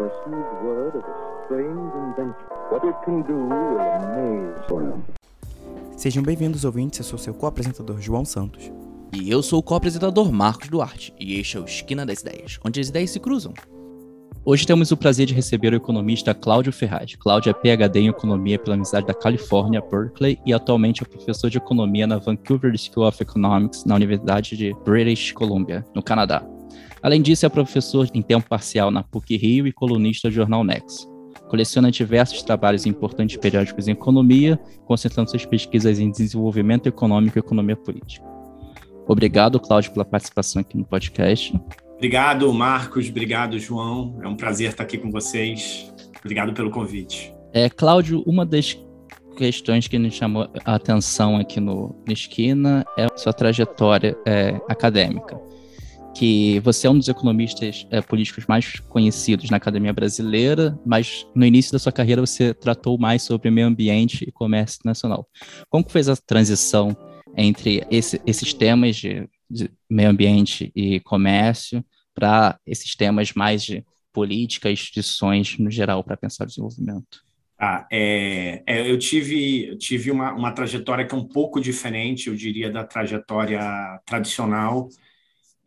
received word of a strange invention. What it can do will amaze you. Sejam bem-vindos, ouvintes. Eu sou seu co-apresentador, João Santos. E eu sou o co-apresentador Marcos Duarte, e este é o Esquina das Ideias, onde as ideias se cruzam. Hoje temos o prazer de receber o economista Cláudio Ferraz. Cláudio é PhD em Economia pela Universidade da Califórnia, Berkeley, e atualmente é professor de Economia na Vancouver School of Economics, na Universidade de British Columbia, no Canadá. Além disso, é professor em tempo parcial na PUC-Rio e colunista do jornal Nexo. Coleciona diversos trabalhos em importantes periódicos em economia, concentrando suas pesquisas em desenvolvimento econômico e economia política. Obrigado, Cláudio, pela participação aqui no podcast. Obrigado, Marcos. Obrigado, João. É um prazer estar aqui com vocês. Obrigado pelo convite. É, Cláudio, uma das questões que nos chamou a atenção aqui no, no Esquina é a sua trajetória é, acadêmica que você é um dos economistas é, políticos mais conhecidos na academia brasileira, mas no início da sua carreira você tratou mais sobre meio ambiente e comércio internacional. Como que fez a transição entre esse, esses temas de, de, meio ambiente e comércio para esses temas mais de política instituições no geral para pensar o desenvolvimento? Ah, é, é, eu tive, eu tive uma, uma trajetória que é um pouco diferente, eu diria, da trajetória tradicional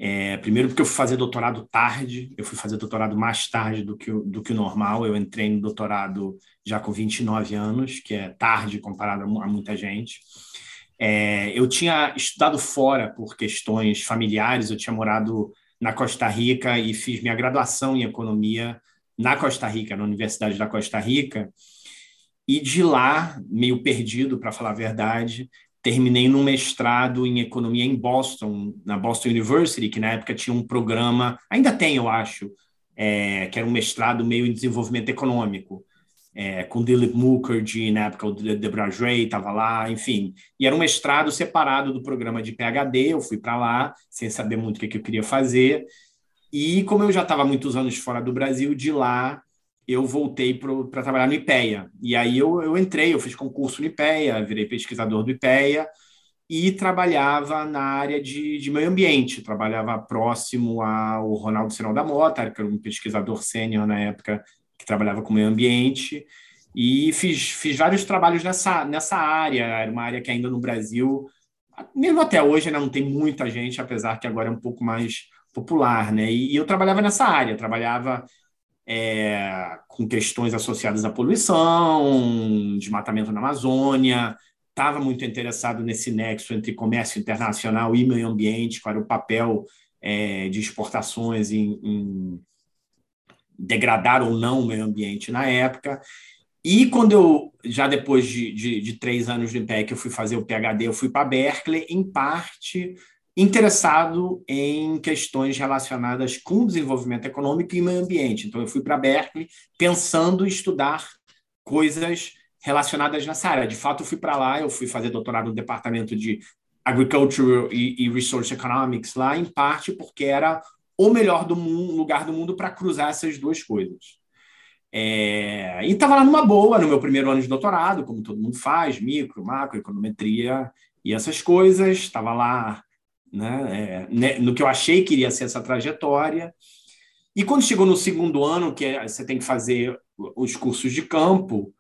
é, primeiro porque eu fui fazer doutorado tarde, eu fui fazer doutorado mais tarde do que, do que o normal, eu entrei no doutorado já com 29 anos, que é tarde comparado a muita gente. É, eu tinha estudado fora por questões familiares, eu tinha morado na Costa Rica e fiz minha graduação em economia na Costa Rica, na Universidade da Costa Rica. E de lá, meio perdido, para falar a verdade, terminei num mestrado em economia em Boston, na Boston University, que na época tinha um programa, ainda tem, eu acho, é, que era um mestrado meio em desenvolvimento econômico, é, com Dilip Mukherjee, na época o Debra Ray estava lá, enfim. E era um mestrado separado do programa de PhD, eu fui para lá, sem saber muito o que, que eu queria fazer. E como eu já estava muitos anos fora do Brasil, de lá eu voltei para trabalhar no IPEA. E aí eu, eu entrei, eu fiz concurso no IPEA, virei pesquisador do IPEA e trabalhava na área de, de meio ambiente. Trabalhava próximo ao Ronaldo Sinal da Mota, que era um pesquisador sênior na época que trabalhava com meio ambiente. E fiz, fiz vários trabalhos nessa, nessa área. Era uma área que ainda no Brasil, mesmo até hoje, não tem muita gente, apesar que agora é um pouco mais popular. Né? E, e eu trabalhava nessa área, trabalhava é, com questões associadas à poluição, desmatamento na Amazônia, estava muito interessado nesse nexo entre comércio internacional e meio ambiente, qual era o papel é, de exportações em, em, degradar ou não o meio ambiente na época. E quando eu, já depois de, de, de três anos no IPEC, eu fui fazer o PhD, eu fui para Berkeley, em parte interessado em questões relacionadas com desenvolvimento econômico e meio ambiente. Então, eu fui para Berkeley pensando em estudar coisas relacionadas nessa área. De fato, eu fui para lá, eu fui fazer doutorado no departamento de Agriculture e, Resource Economics lá, em parte porque era o melhor do mundo, lugar do mundo para cruzar essas duas coisas. É, e estava lá numa boa, no meu primeiro ano de doutorado, como todo mundo faz, micro, macro, econometria e essas coisas. Estava lá né? É, né, no que eu achei que iria ser essa trajetória. E quando chegou no segundo ano, que é, você tem que fazer os cursos de campo,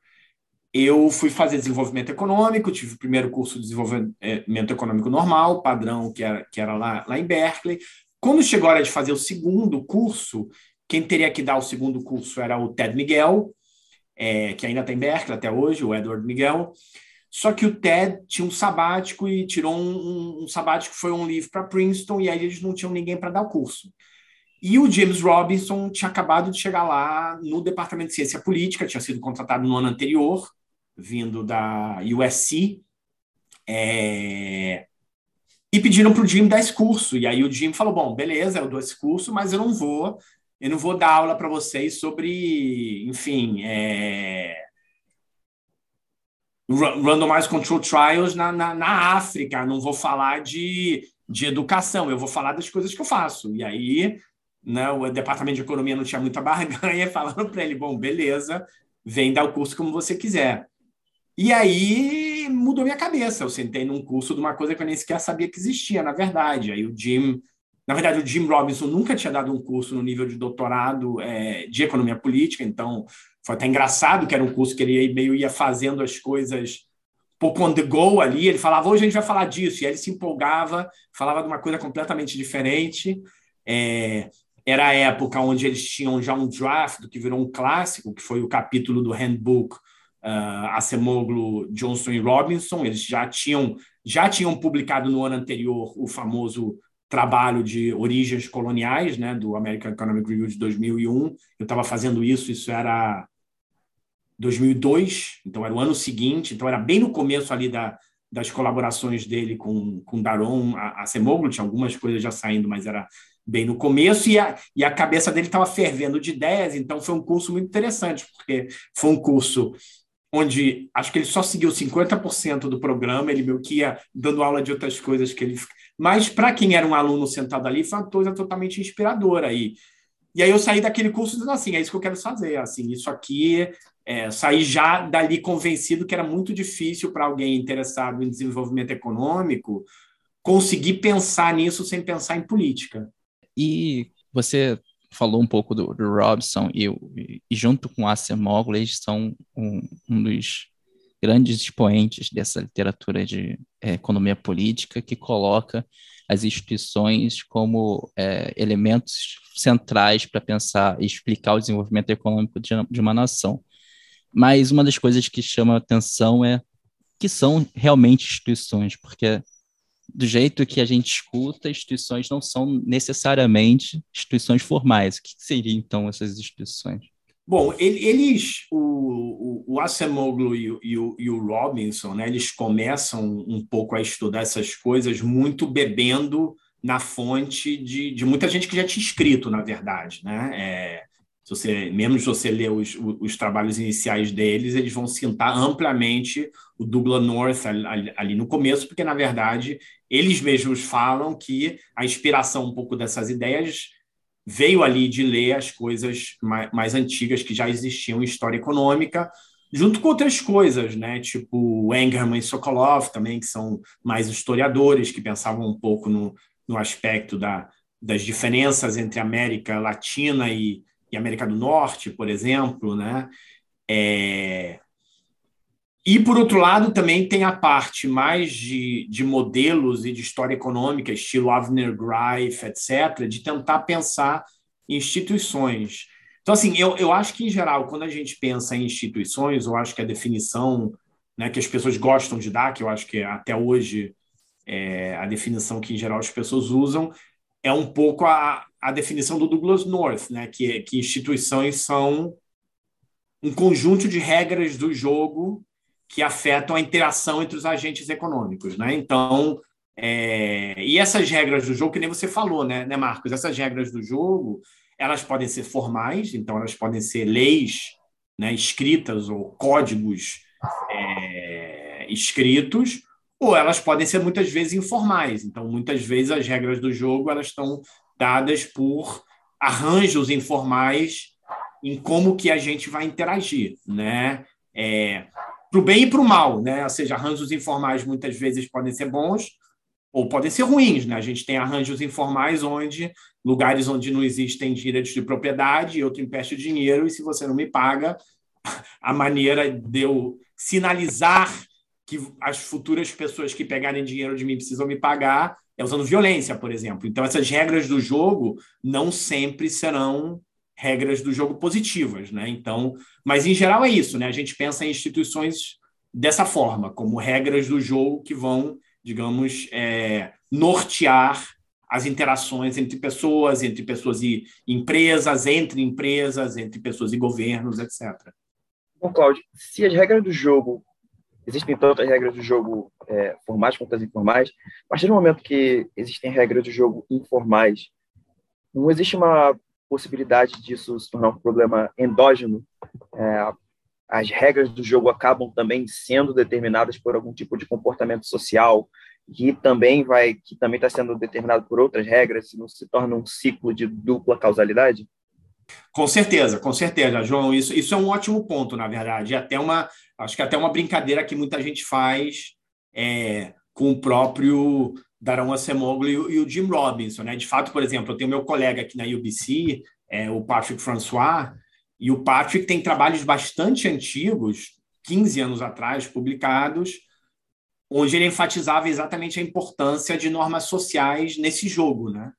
eu fui fazer desenvolvimento econômico, tive o primeiro curso de desenvolvimento econômico normal, padrão, que era, que era lá, lá em Berkeley. Quando chegou a hora de fazer o segundo curso, quem teria que dar o segundo curso era o Ted Miguel, é, que ainda tem tá Berkeley até hoje, o Edward Miguel. Só que o Ted tinha um sabático e tirou um, um, um sabático, foi um livro para Princeton, e aí eles não tinham ninguém para dar o curso. E o James Robinson tinha acabado de chegar lá no Departamento de Ciência Política, tinha sido contratado no ano anterior, vindo da USC, é... e pediram para o Jim dar esse curso. E aí o Jim falou: Bom, beleza, eu dou esse curso, mas eu não vou, eu não vou dar aula para vocês sobre, enfim, é randomized control trials na, na, na, África, não vou falar de, de educação, eu vou falar das coisas que eu faço. E aí, né, o departamento de economia não tinha muita barganha, falando para ele: bom, beleza, vem dar o curso como você quiser. E aí mudou minha cabeça. Eu sentei num curso de uma coisa que eu nem sequer sabia que existia, na verdade. Aí o Jim Na verdade, o Jim Robinson nunca tinha dado um curso no nível de doutorado é, de economia política, então foi até engraçado que era um curso que ele meio ia fazendo as coisas pouco on the go ali. Ele falava, hoje a gente vai falar disso, e aí ele se empolgava, falava de uma coisa completamente diferente. É, era a época onde eles tinham já um draft que virou um clássico, que foi o capítulo do Handbook uh, Acemoglu, Johnson e Robinson. Eles já tinham já tinham publicado no ano anterior o famoso trabalho de origens coloniais, né, do American Economic Review de 2001. Eu estava fazendo isso, isso era 2002, então era o ano seguinte, então era bem no começo ali da, das colaborações dele com, com Daron a, a Semoglu, tinha algumas coisas já saindo, mas era bem no começo, e a, e a cabeça dele estava fervendo de ideias, então foi um curso muito interessante, porque foi um curso onde acho que ele só seguiu 50% do programa, ele meio que ia dando aula de outras coisas que ele. Mas para quem era um aluno sentado ali, foi uma coisa totalmente inspiradora. E, e aí eu saí daquele curso dizendo assim: é isso que eu quero fazer. Assim, isso aqui, é, saí já dali convencido que era muito difícil para alguém interessado em desenvolvimento econômico conseguir pensar nisso sem pensar em política. E você falou um pouco do, do Robson e, e, junto com Acemoglu, eles são um, um, dos grandes expoentes dessa literatura de é, economia política que coloca as instituições como é, elementos centrais para pensar e explicar o desenvolvimento econômico de, de uma nação. Mas uma das coisas que chama atenção é que são realmente instituições, porque do jeito que a gente escuta, instituições não são necessariamente instituições formais. O que seriam, então, essas instituições? Bom, eles, o, o, Acemoglu e, e, o, e o Robinson, né, eles começam um pouco a estudar essas coisas muito bebendo na fonte de, de muita gente que já tinha escrito, na verdade. Né? É, se você, mesmo se você ler os, os, trabalhos iniciais deles, eles vão citar amplamente o Douglas North ali, ali, no começo, porque, na verdade, eles mesmos falam que a inspiração um pouco dessas ideias veio ali de ler as coisas mais, mais antigas que já existiam em história econômica, junto com outras coisas, né? tipo Engerman e Sokolov também, que são mais historiadores, que pensavam um pouco no, no aspecto da, das diferenças entre América Latina e e América do Norte, por exemplo, né? É... E, por outro lado, também tem a parte mais de, de modelos e de história econômica, estilo Avner Greif, etc., de tentar pensar instituições. Então, assim, eu, eu acho que, em geral, quando a gente pensa em instituições, eu acho que a definição né, que as pessoas gostam de dar, que eu acho que até hoje é a definição que, em geral, as pessoas usam, é um pouco a, a definição do Douglas North, né, que, que instituições são um conjunto de regras do jogo que afetam a interação entre os agentes econômicos. Né? Então, é, e essas regras do jogo, que nem você falou, né, né, Marcos? Essas regras do jogo, elas podem ser formais, então elas podem ser leis né, escritas ou códigos é, escritos, ou elas podem ser muitas vezes informais. Então, muitas vezes as regras do jogo elas estão dadas por arranjos informais em como que a gente vai interagir, né? É, para o bem e para o mal, né? Ou seja, arranjos informais muitas vezes podem ser bons ou podem ser ruins, né? A gente tem arranjos informais onde lugares onde não existem direitos de propriedade, eu te empresto dinheiro e se você não me paga, a maneira de eu sinalizar que as futuras pessoas que pegarem dinheiro de mim precisam me pagar é usando violência, por exemplo. Então, essas regras do jogo não sempre serão regras do jogo positivas, né? Então, mas em geral é isso, né? A gente pensa em instituições dessa forma, como regras do jogo que vão, digamos, é, nortear as interações entre pessoas, entre pessoas e empresas, entre empresas, entre pessoas e governos, etc. Bom, Cláudio, se as regras do jogo existem tantas regras do jogo é, formais quanto as informais. A partir do momento que existem regras do jogo informais, não existe uma possibilidade disso se tornar um problema endógeno. É, as regras do jogo acabam também sendo determinadas por algum tipo de comportamento social que também vai que também está sendo determinado por outras regras, se não se torna um ciclo de dupla causalidade. Com certeza, com certeza, João. Isso, isso é um ótimo ponto, na verdade. Até uma, acho que até uma brincadeira que muita gente faz é, com o próprio Daron Acemoglu e, o Jim Robinson. Né? De fato, por exemplo, eu tenho meu colega aqui na UBC, é, o Patrick François, e o Patrick tem trabalhos bastante antigos, 15 anos atrás, publicados, onde ele enfatizava exatamente a importância de normas sociais nesse jogo, né?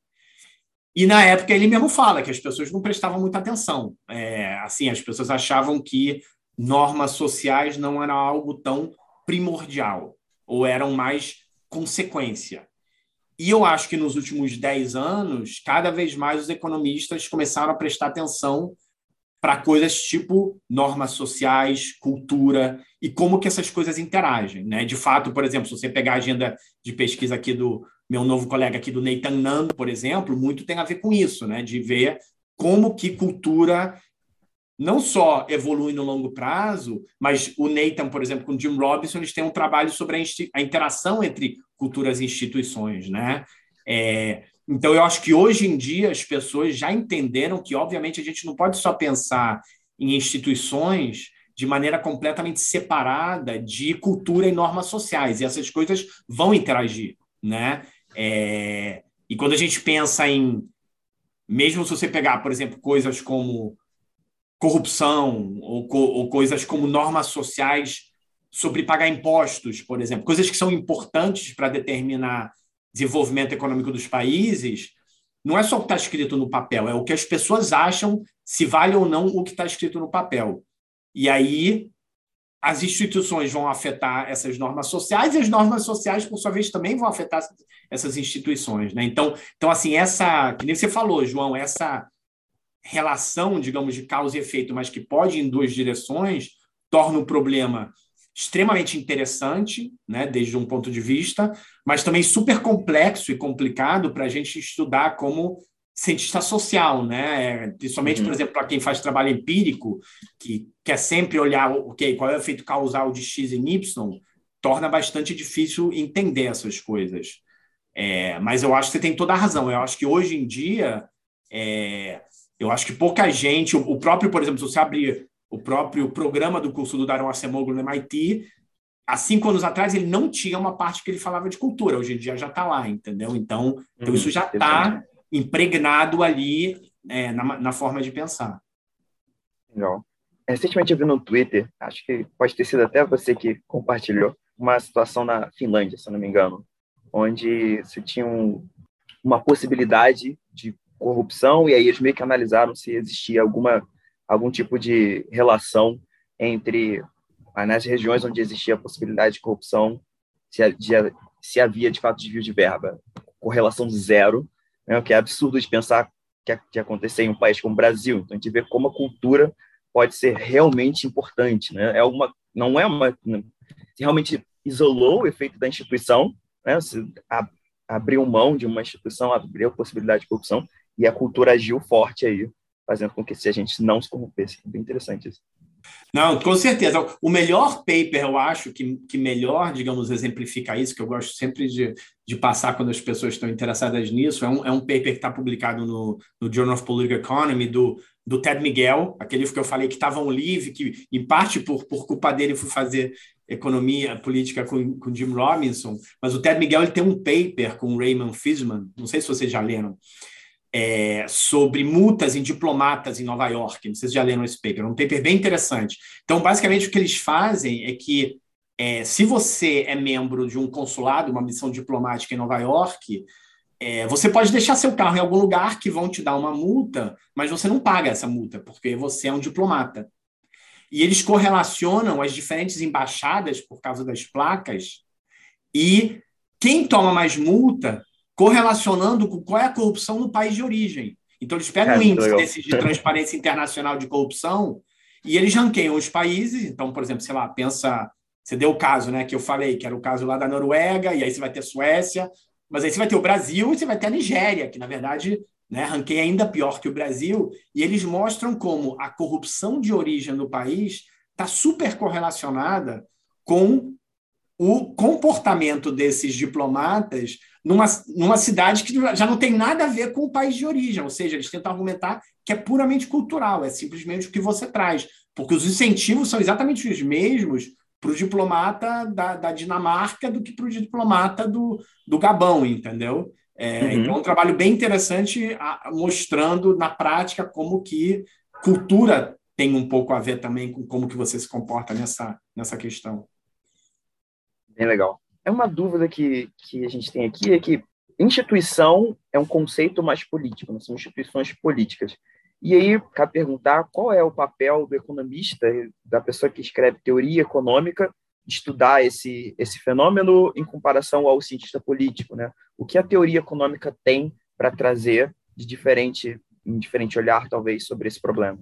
E na época ele mesmo fala que as pessoas não prestavam muita atenção. É, assim, as pessoas achavam que normas sociais não era algo tão primordial, ou eram mais consequência. E eu acho que nos últimos 10 anos, cada vez mais os economistas começaram a prestar atenção para coisas tipo normas sociais, cultura e como que essas coisas interagem, né? De fato, por exemplo, se você pegar a agenda de pesquisa aqui do meu novo colega aqui do Nathan Nando, por exemplo, muito tem a ver com isso, né? De ver como que cultura não só evolui no longo prazo, mas o Nathan, por exemplo, com o Jim Robinson, eles têm um trabalho sobre a, a interação entre culturas e instituições, né? É, então, eu acho que hoje em dia as pessoas já entenderam que, obviamente, a gente não pode só pensar em instituições de maneira completamente separada de cultura e normas sociais, e essas coisas vão interagir, né? É... E quando a gente pensa em, mesmo se você pegar, por exemplo, coisas como corrupção ou, co ou coisas como normas sociais sobre pagar impostos, por exemplo, coisas que são importantes para determinar desenvolvimento econômico dos países, não é só o que está escrito no papel, é o que as pessoas acham se vale ou não o que está escrito no papel. E aí as instituições vão afetar essas normas sociais e as normas sociais, por sua vez, também vão afetar essas instituições. Né? Então, então, assim, essa, que nem você falou, João, essa relação, digamos, de causa e efeito, mas que pode ir em duas direções, torna o problema extremamente interessante, né, desde um ponto de vista, mas também super complexo e complicado para a gente estudar como cientista social, né? Principalmente, uhum. por exemplo, para quem faz trabalho empírico, que quer sempre olhar okay, qual é o efeito causal de X em Y, torna bastante difícil entender essas coisas. É, mas eu acho que você tem toda a razão. Eu acho que hoje em dia, é, eu acho que pouca gente, o, próprio, por exemplo, se você abrir o próprio programa do curso do Daron Acemoglu no MIT, há cinco anos atrás ele não tinha uma parte que ele falava de cultura, hoje em dia já está lá, entendeu? Então, então uhum, então isso já está impregnado ali é, na, na, forma de pensar. Legal. Recentemente eu vi no Twitter, acho que pode ter sido até você que compartilhou, uma situação na Finlândia, se eu não me engano, onde se tinha um, uma possibilidade de corrupção e aí eles meio que analisaram se existia alguma algum tipo de relação entre nas regiões onde existia a possibilidade de corrupção, se, se havia de fato desvio de verba. Correlação zero, né, o que é absurdo de pensar que, que em um país como o Brasil. Então, a gente vê como a cultura pode ser realmente importante. Né? É uma, não é uma. realmente isolou o efeito da instituição, né? se abriu mão de uma instituição, abriu possibilidade de corrupção, e a cultura agiu forte aí fazendo com que se a gente não se corrompesse. É bem interessante isso. Não, com certeza. O melhor paper, eu acho, que, que melhor, digamos, exemplifica isso, que eu gosto sempre de, de passar quando as pessoas estão interessadas nisso, é um, é um paper que está publicado no, no Journal of Political Economy, do, do Ted Miguel, aquele que eu falei que estava um livro, que em parte por, por culpa dele fui fazer economia política com, com Jim Robinson, mas o Ted Miguel ele tem um paper com Raymond Fishman, não sei se vocês já leram, é, sobre multas em diplomatas em Nova York. Não sei se já leram esse paper, é um paper bem interessante. Então, basicamente, o que eles fazem é que, é, se você é membro de um consulado, uma missão diplomática em Nova York, é, você pode deixar seu carro em algum lugar que vão te dar uma multa, mas você não paga essa multa, porque você é um diplomata. E eles correlacionam as diferentes embaixadas por causa das placas, e quem toma mais multa correlacionando com qual é a corrupção no país de origem. Então, eles pegam o um índice desse de transparência internacional de corrupção e eles ranqueiam os países. Então, por exemplo, sei lá, pensa. Você deu o caso, né, que eu falei, que era o caso lá da Noruega, e aí você vai ter Suécia, mas aí você vai ter o Brasil e você vai ter a Nigéria, que na verdade né, ranqueia ainda pior que o Brasil, e eles mostram como a corrupção de origem no país está super correlacionada com o comportamento desses diplomatas numa, numa cidade que já não tem nada a ver com o país de origem, ou seja, eles tentam argumentar que é puramente cultural, é simplesmente o que você traz, porque os incentivos são exatamente os mesmos para o diplomata da, da, Dinamarca do que para o diplomata do, do Gabão, entendeu? É, uhum. Então, é um trabalho bem interessante a, mostrando na prática como que cultura tem um pouco a ver também com como que você se comporta nessa, nessa questão. Bem legal. É uma dúvida que, que a gente tem aqui, é que instituição é um conceito mais político, né? são instituições políticas. E aí, cabe perguntar qual é o papel do economista, da pessoa que escreve teoria econômica, estudar esse, esse fenômeno em comparação ao cientista político, né? O que a teoria econômica tem para trazer de diferente, um diferente olhar, talvez, sobre esse problema?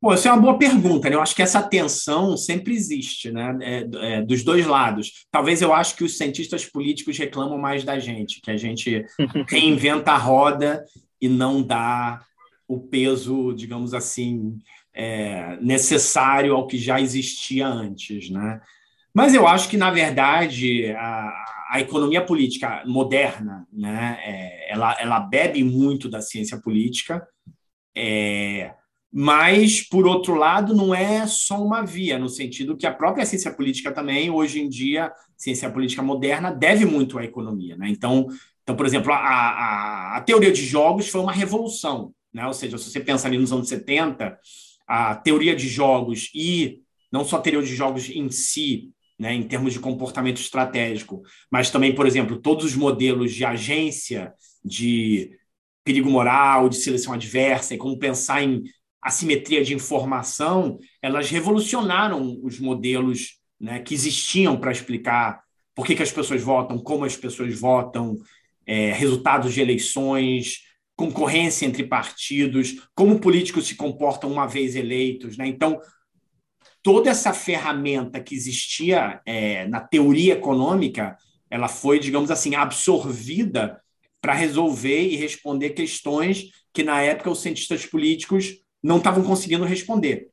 Bom, essa é uma boa pergunta. Né? Eu acho que essa tensão sempre existe, né? É, é, dos dois lados. Talvez eu acho que os cientistas políticos reclamam mais da gente, que a gente reinventa a roda e não dá o peso, digamos assim, é, necessário ao que já existia antes. Né? Mas eu acho que, na verdade, a, a economia política moderna né, é, ela, ela bebe muito da ciência política, é, mas, por outro lado, não é só uma via, no sentido que a própria ciência política também, hoje em dia, ciência política moderna, deve muito à economia. Né? Então, então, por exemplo, a, a, a teoria de jogos foi uma revolução né? Ou seja, se você pensa ali nos anos 70, a teoria de jogos e não só a teoria de jogos em si, né, em termos de comportamento estratégico, mas também, por exemplo, todos os modelos de agência, de perigo moral, de seleção adversa, e como pensar em assimetria de informação, elas revolucionaram os modelos né, que existiam para explicar por que, que, as pessoas votam, como as pessoas votam, é, resultados de eleições, concorrência entre partidos, como políticos se comportam uma vez eleitos. Né? Então, toda essa ferramenta que existia é, na teoria econômica, ela foi, digamos assim, absorvida para resolver e responder questões que, na época, os cientistas políticos não estavam conseguindo responder.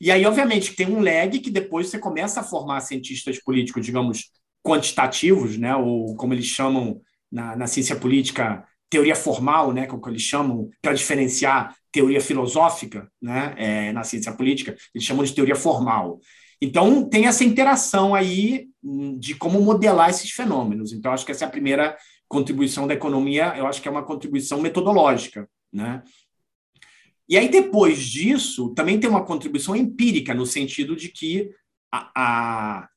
E aí, obviamente, tem um lag que depois você começa a formar cientistas políticos, digamos, quantitativos, né? ou como eles chamam na, na ciência política, teoria formal, né, como eles chamam, para diferenciar teoria filosófica né, é, na ciência política, eles chamam de teoria formal. Então, tem essa interação aí hum, de como modelar esses fenômenos. Então, acho que essa é a primeira contribuição da economia, eu acho que é uma contribuição metodológica. Né? E aí, depois disso, também tem uma contribuição empírica, no sentido de que a, a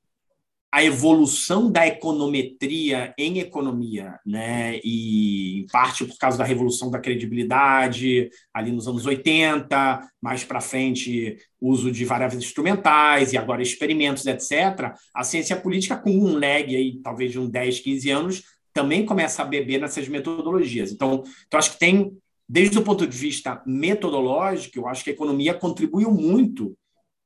a evolução da econometria em economia, né? E em parte por causa da revolução da credibilidade, ali nos anos 80, mais para frente, uso de variáveis instrumentais e agora experimentos, etc. A ciência política, com um lag aí, talvez de uns 10, 15 anos, também começa a beber nessas metodologias. Então, então acho que tem, desde o ponto de vista metodológico, eu acho que a economia contribuiu muito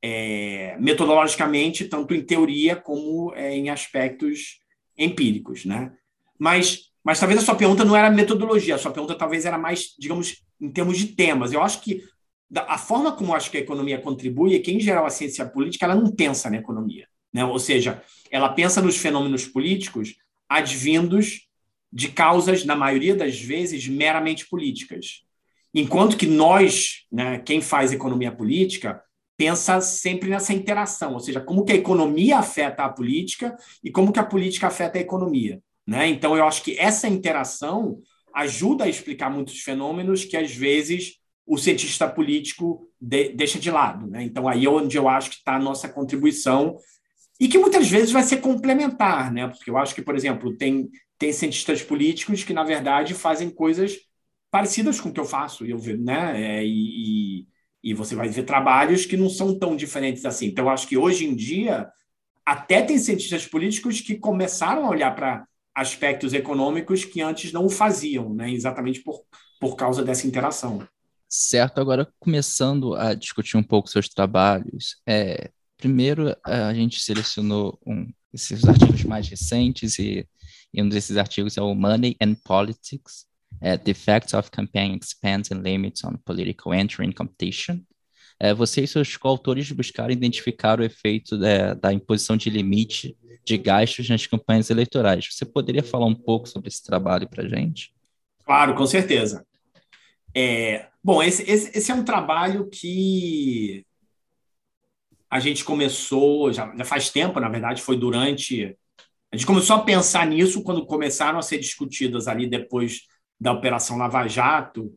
é, metodologicamente, tanto em teoria como é, em aspectos empíricos, né? Mas, mas talvez a sua pergunta não era metodologia, a sua pergunta talvez era mais, digamos, em termos de temas. Eu acho que a forma como eu acho que a economia contribui é que, em geral, a ciência política ela não pensa na economia, né? Ou seja, ela pensa nos fenômenos políticos advindos de causas, na maioria das vezes, meramente políticas. Enquanto que nós, né, quem faz economia política, pensa sempre nessa interação, ou seja, como que a economia afeta a política e como que a política afeta a economia. Né? Então, eu acho que essa interação ajuda a explicar muitos fenômenos que, às vezes, o cientista político de, deixa de lado. Né? Então, aí é onde eu acho que está a nossa contribuição e que muitas vezes vai ser complementar, né? porque eu acho que, por exemplo, tem, tem cientistas políticos que, na verdade, fazem coisas parecidas com o que eu faço, eu, né? É, e, e você vai ver trabalhos que não são tão diferentes assim. Então, eu acho que hoje em dia, até tem cientistas políticos que começaram a olhar para aspectos econômicos que antes não o faziam, né? exatamente por, por causa dessa interação. Certo, agora começando a discutir um pouco seus trabalhos, é, primeiro a gente selecionou um, esses artigos mais recentes e, e um desses artigos é o Money and Politics, uh, the effects of campaign expense and limits on political entry and competition. Uh, você e seus coautores buscaram identificar o efeito da, da imposição de limite de gastos nas campanhas eleitorais. Você poderia falar um pouco sobre esse trabalho para a gente? Claro, com certeza. É, bom, esse, esse, esse, é um trabalho que a gente começou, já, já faz tempo, na verdade, foi durante. A gente começou a pensar nisso quando começaram a ser discutidas ali depois da Operação Lava Jato,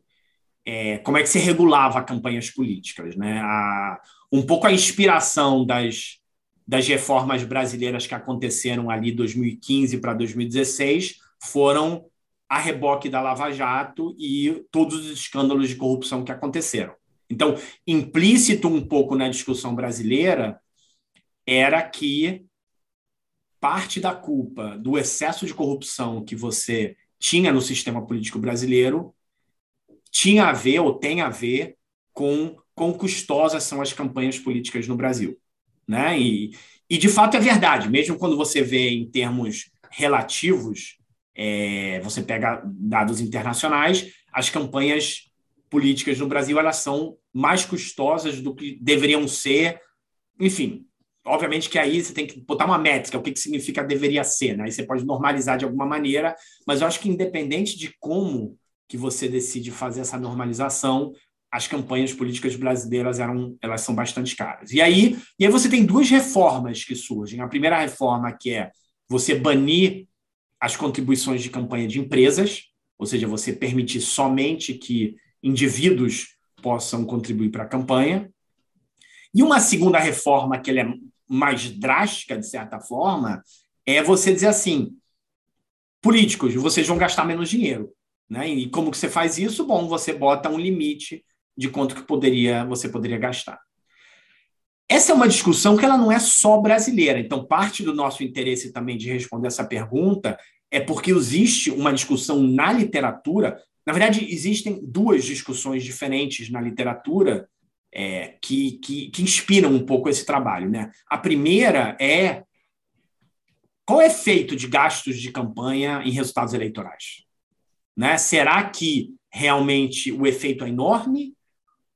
é, como é que se regulava campanhas políticas. Né? A, um pouco a inspiração das, das reformas brasileiras que aconteceram ali 2015 para 2016 foram a reboque da Lava Jato e todos os escândalos de corrupção que aconteceram. Então, implícito um pouco na discussão brasileira era que parte da culpa do excesso de corrupção que você tinha no sistema político brasileiro tinha a ver ou tem a ver com quão custosas são as campanhas políticas no Brasil. Né? E, e, de fato, é verdade. Mesmo quando você vê em termos relativos, é, você pega dados internacionais, as campanhas políticas no Brasil elas são mais custosas do que deveriam ser. Enfim, obviamente que aí você tem que botar uma métrica, o que, que significa deveria ser, né? Aí você pode normalizar de alguma maneira, mas eu acho que independente de como que você decide fazer essa normalização, as campanhas políticas brasileiras eram, elas são bastante caras. E aí, e aí você tem duas reformas que surgem. A primeira reforma que é você banir as contribuições de campanha de empresas, ou seja, você permitir somente que indivíduos possam contribuir para a campanha. E uma segunda reforma, que é mais drástica, de certa forma, é você dizer assim: políticos, vocês vão gastar menos dinheiro. Né? E como que você faz isso? Bom, você bota um limite de quanto que poderia você poderia gastar. Essa é uma discussão que ela não é só brasileira. Então, parte do nosso interesse também de responder essa pergunta é porque existe uma discussão na literatura na verdade, existem duas discussões diferentes na literatura é, que, que, que, inspiram um pouco esse trabalho. Né? A primeira é qual é o efeito de gastos de campanha em resultados eleitorais? Né? Será que realmente o efeito é enorme?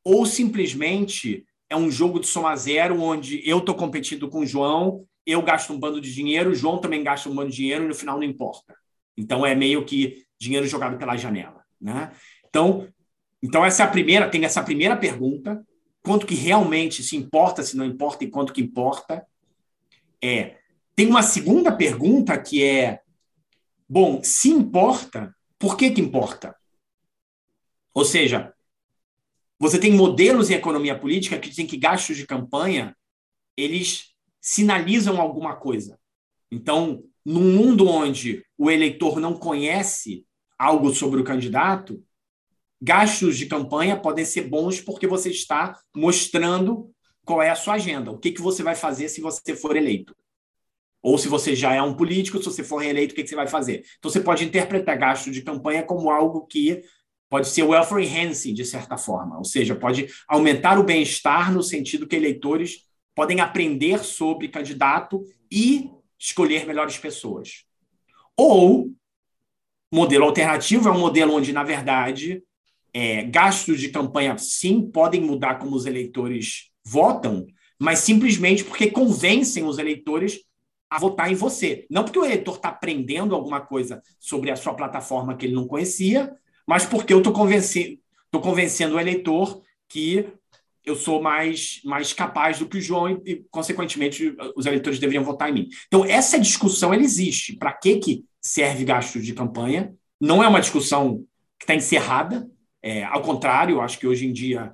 Ou simplesmente é um jogo de soma zero onde eu estou competindo com o João, eu gasto um bando de dinheiro, o João também gasta um bando de dinheiro e no final não importa. Então é meio que dinheiro jogado pela janela. Né? Então, então, essa é a primeira, tem essa primeira pergunta, quanto que realmente se importa, se não importa e quanto que importa. É, tem uma segunda pergunta que é, bom, se importa, por que que importa? Ou seja, você tem modelos em economia política que dizem que gastos de campanha, eles sinalizam alguma coisa. Então, num mundo onde o eleitor não conhece algo sobre o candidato, gastos de campanha podem ser bons porque você está mostrando qual é a sua agenda, o que, que você vai fazer se você for eleito. Ou se você já é um político, se você for reeleito, o que, que você vai fazer? Então, você pode interpretar gasto de campanha como algo que pode ser welfare enhancing, de certa forma, ou seja, pode aumentar o bem-estar no sentido que eleitores podem aprender sobre candidato e escolher melhores pessoas. Ou modelo alternativo é um modelo onde, na verdade, é, gastos de campanha, sim, podem mudar como os eleitores votam, mas simplesmente porque convencem os eleitores a votar em você. Não porque o eleitor está aprendendo alguma coisa sobre a sua plataforma que ele não conhecia, mas porque eu estou convencendo, convencendo o eleitor que eu sou mais, mais capaz do que o João e, e, consequentemente, os eleitores deveriam votar em mim. Então, essa discussão ela existe. Para que, que serve gastos de campanha? Não é uma discussão que está encerrada. É, ao contrário, acho que hoje em dia,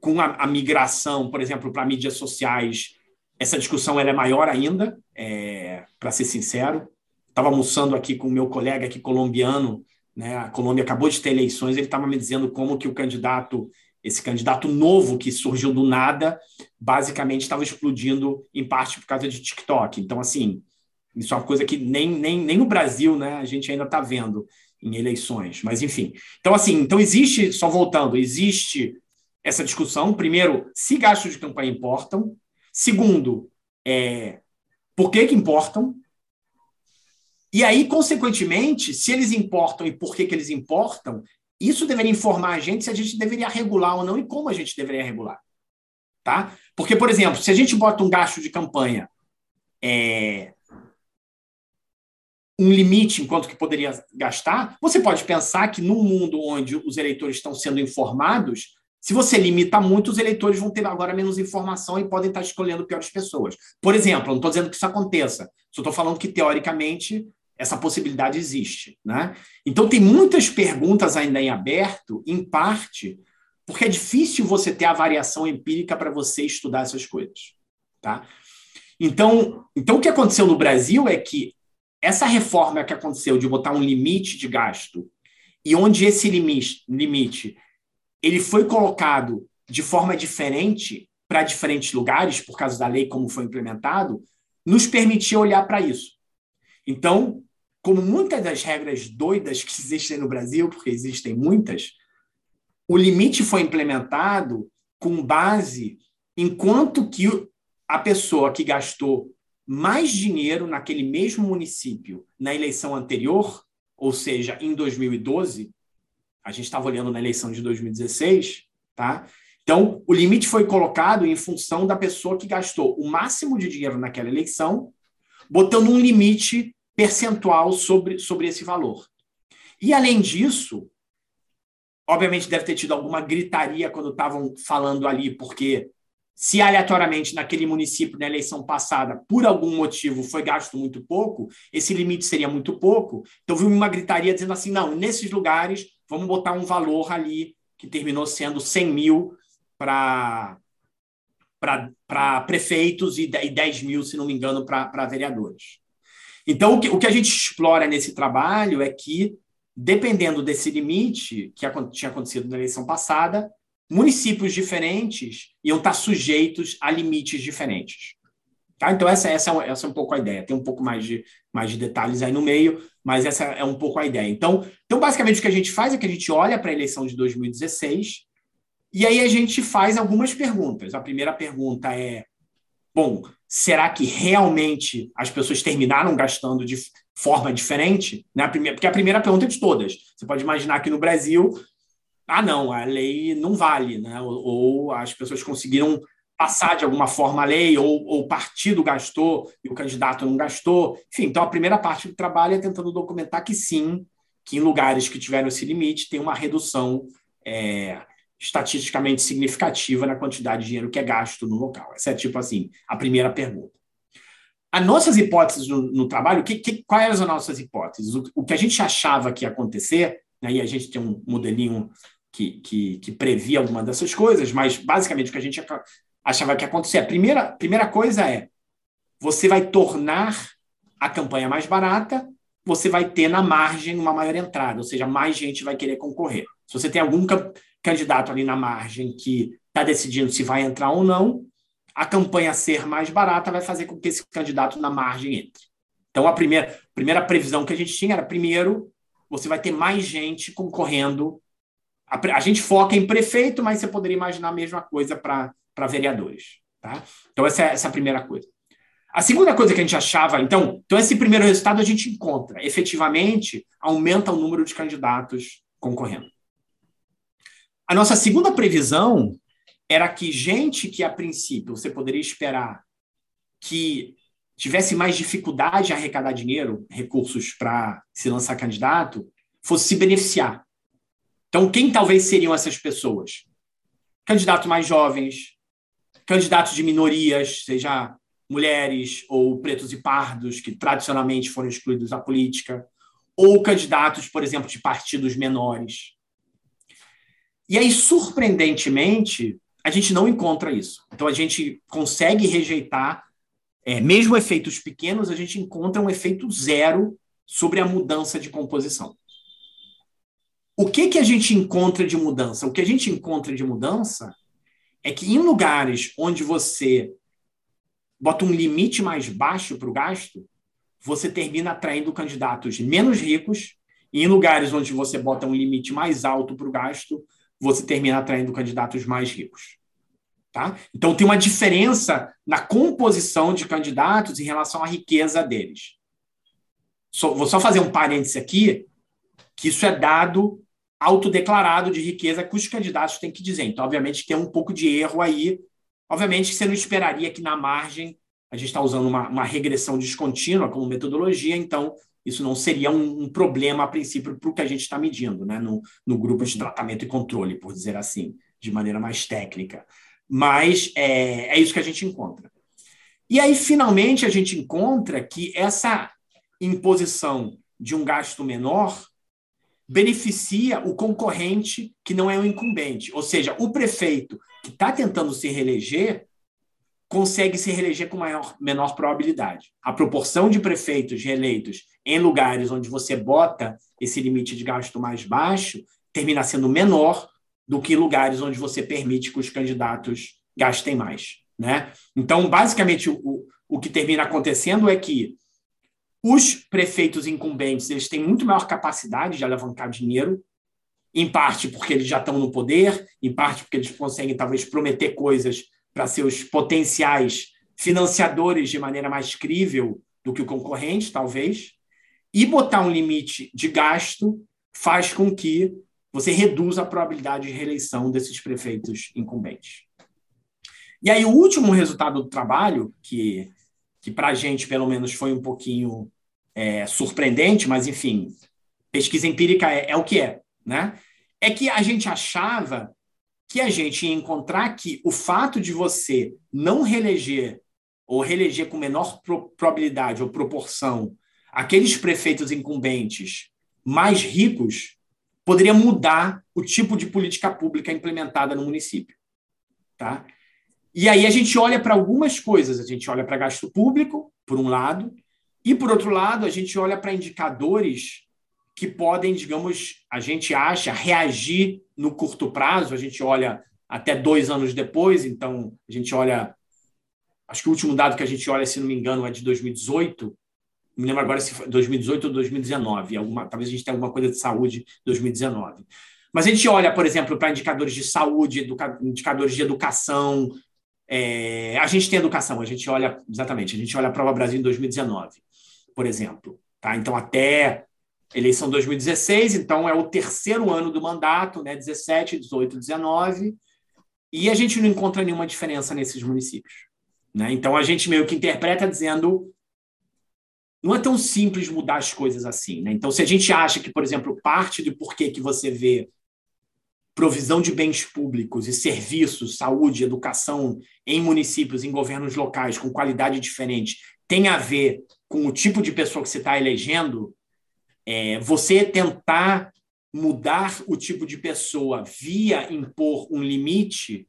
com a, a migração, por exemplo, para mídias sociais, essa discussão ela é maior ainda, é, para ser sincero. Estava almoçando aqui com o meu colega aqui colombiano, né? a Colômbia acabou de ter eleições, ele estava me dizendo como que o candidato esse candidato novo que surgiu do nada, basicamente estava explodindo em parte por causa de TikTok. Então, assim, isso é uma coisa que nem, nem, nem no Brasil né, a gente ainda está vendo em eleições. Mas, enfim. Então, assim, então existe, só voltando, existe essa discussão. Primeiro, se gastos de campanha importam. Segundo, é, por que, que importam? E aí, consequentemente, se eles importam e por que, que eles importam, isso deveria informar a gente se a gente deveria regular ou não e como a gente deveria regular. Tá? Porque, por exemplo, se a gente bota um gasto de campanha é, um limite enquanto que poderia gastar, você pode pensar que num mundo onde os eleitores estão sendo informados, Se você limita muito, os eleitores vão ter agora menos informação e podem estar escolhendo piores pessoas. Por exemplo, não estou dizendo que isso aconteça, só estou falando que, teoricamente, essa possibilidade existe. Né? Então, tem muitas perguntas ainda em aberto, em parte, porque é difícil você ter a variação empírica para você estudar essas coisas. Tá? Então, então, o que aconteceu no Brasil é que essa reforma que aconteceu de botar um limite de gasto, e onde esse limite, limite ele foi colocado de forma diferente para diferentes lugares, por causa da lei como foi implementado, nos permitia olhar para isso. Então, como muitas das regras doidas que existem no Brasil, porque existem muitas, o limite foi implementado com base em quanto que a pessoa que gastou mais dinheiro naquele mesmo município na eleição anterior, ou seja, em 2012, a gente estava olhando na eleição de 2016, tá? Então, o limite foi colocado em função da pessoa que gastou o máximo de dinheiro naquela eleição, botando um limite percentual sobre, sobre esse valor. E, além disso, obviamente deve ter tido alguma gritaria quando estavam falando ali, porque se aleatoriamente naquele município, na eleição passada, por algum motivo foi gasto muito pouco, esse limite seria muito pouco. Então, viu uma gritaria dizendo assim: não, nesses lugares vamos botar um valor ali que terminou sendo 100 mil para prefeitos e 10 mil, se não me engano, para vereadores. Então, o que, o que a gente explora nesse trabalho é que, dependendo desse limite que tinha acontecido na eleição passada, municípios diferentes iam estar sujeitos a limites diferentes. Tá? Então, essa, essa, é, essa é um pouco a ideia. Tem um pouco mais de, mais de detalhes aí no meio, mas essa é um pouco a ideia. Então, então, basicamente, o que a gente faz é que a gente olha para a eleição de 2016 e aí a gente faz algumas perguntas. A primeira pergunta é: bom, será que realmente as pessoas terminaram gastando de forma diferente? Né? Porque a primeira pergunta é de todas. Você pode imaginar que no Brasil, ah, não, a lei não vale, né? ou, ou as pessoas conseguiram passar de alguma forma a lei, ou, ou o partido gastou e o candidato não gastou. Enfim, então a primeira parte do trabalho é tentando documentar que sim, que em lugares que tiveram esse limite tem uma redução é, estatisticamente significativa na quantidade de dinheiro que é gasto no local. Essa é tipo assim, a primeira pergunta. As nossas hipóteses no, no trabalho, que, que, quais eram as nossas hipóteses? O, o, que a gente achava que ia acontecer, né, e a gente tem um modelinho que, que, que previa alguma dessas coisas, mas basicamente o que a gente achava que ia acontecer. A primeira, primeira coisa é: você vai tornar a campanha mais barata, você vai ter na margem uma maior entrada, ou seja, mais gente vai querer concorrer. Se você tem algum candidato ali na margem que está decidindo se vai entrar ou não, a campanha ser mais barata vai fazer com que esse candidato na margem entre. Então, a primeira, primeira previsão que a gente tinha era: primeiro, você vai ter mais gente concorrendo. A, a gente foca em prefeito, mas você poderia imaginar a mesma coisa para vereadores. Tá? Então, essa é, essa é a primeira coisa. A segunda coisa que a gente achava, então, então, esse primeiro resultado a gente encontra. Efetivamente, aumenta o número de candidatos concorrendo. A nossa segunda previsão era que gente que, a princípio, você poderia esperar que tivesse mais dificuldade em arrecadar dinheiro, recursos para se lançar candidato, fosse se beneficiar. Então, quem talvez seriam essas pessoas? Candidatos mais jovens, candidatos de minorias, seja mulheres ou pretos e pardos, que tradicionalmente foram excluídos da política, ou candidatos, por exemplo, de partidos menores. E aí, surpreendentemente, a gente não encontra isso. Então, a gente consegue rejeitar, é, mesmo efeitos pequenos, a gente encontra um efeito zero sobre a mudança de composição. O que, que a gente encontra de mudança? O que a gente encontra de mudança é que em lugares onde você bota um limite mais baixo para o gasto, você termina atraindo candidatos menos ricos, e em lugares onde você bota um limite mais alto para o gasto, você termina atraindo candidatos mais ricos. Tá? Então, tem uma diferença na composição de candidatos em relação à riqueza deles. Só, vou só fazer um parêntese aqui, que isso é dado autodeclarado de riqueza que os candidatos têm que dizer. Então, obviamente, tem um pouco de erro aí. Obviamente, você não esperaria que na margem a gente está usando uma, uma, regressão descontínua como metodologia, então isso não seria um, um problema a princípio para o que a gente está medindo, né? No, no, grupo de tratamento e controle, por dizer assim. de maneira mais técnica. Mas é, é isso que a gente encontra. E aí, finalmente, a gente encontra que essa imposição de um gasto menor beneficia o concorrente que não é o incumbente. Ou seja, o prefeito que está tentando se reeleger consegue se reeleger com maior, menor probabilidade. A proporção de prefeitos reeleitos em lugares onde você bota esse limite de gasto mais baixo termina sendo menor do que lugares onde você permite que os candidatos gastem mais. Né? Então, basicamente, o, o que termina acontecendo é que os prefeitos incumbentes eles têm muito maior capacidade de alavancar dinheiro, em parte porque eles já estão no poder, em parte porque eles conseguem talvez prometer coisas para seus potenciais financiadores de maneira mais crível do que o concorrente, talvez. E botar um limite de gasto faz com que você reduza a probabilidade de reeleição desses prefeitos incumbentes. E aí, o último resultado do trabalho, que que para a gente, pelo menos, foi um pouquinho é, surpreendente, mas, enfim, pesquisa empírica é, é, o que é, né? É que a gente achava que a gente ia encontrar que o fato de você não reeleger ou reeleger com menor pro probabilidade ou proporção aqueles prefeitos incumbentes mais ricos poderia mudar o tipo de política pública implementada no município, tá? E aí a gente olha para algumas coisas, a gente olha para gasto público, por um lado, e por outro lado, a gente olha para indicadores que podem, digamos, a gente acha, reagir no curto prazo, a gente olha até dois anos depois, então a gente olha. Acho que o último dado que a gente olha, se não me engano, é de 2018. Não me lembro agora se foi 2018 ou 2019. Alguma, talvez a gente tenha alguma coisa de saúde 2019. Mas a gente olha, por exemplo, para indicadores de saúde, educa, indicadores de educação, é, a gente tem educação, a gente olha, exatamente, a gente olha a Prova Brasil em 2019, por exemplo. Tá? Então, até eleição 2016, então é o terceiro ano do mandato, né? 17, 18, 19, e a gente não encontra nenhuma diferença nesses municípios. Né? Então, a gente meio que interpreta dizendo não é tão simples mudar as coisas assim. Né? Então, se a gente acha que, por exemplo, parte do porquê que você vê provisão de bens públicos e serviços, saúde, educação em municípios, em governos locais com qualidade diferente, tem a ver com o tipo de pessoa que você está elegendo, é, você tentar mudar o tipo de pessoa via impor um limite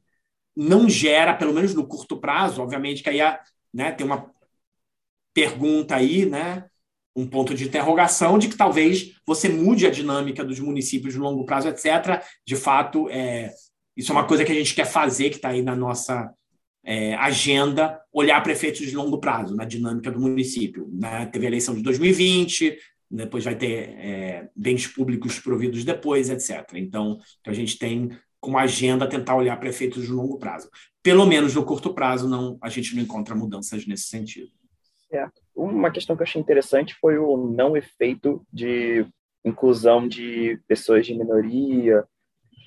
não gera, pelo menos no curto prazo, obviamente que aí né, tem uma pergunta aí, né? Um ponto de interrogação de que talvez você mude a dinâmica dos municípios no longo prazo, etc. De fato, é, isso é uma coisa que a gente quer fazer, que está aí na nossa é, agenda, olhar prefeitos de longo prazo, na dinâmica do município. Né? Teve a eleição de 2020, depois vai ter é, bens públicos providos depois, etc. Então, então, a gente tem como agenda tentar olhar prefeitos de longo prazo. Pelo menos no curto prazo, não, a gente não encontra mudanças nesse sentido. Certo. Uma questão que eu achei interessante foi o não efeito de inclusão de pessoas de minoria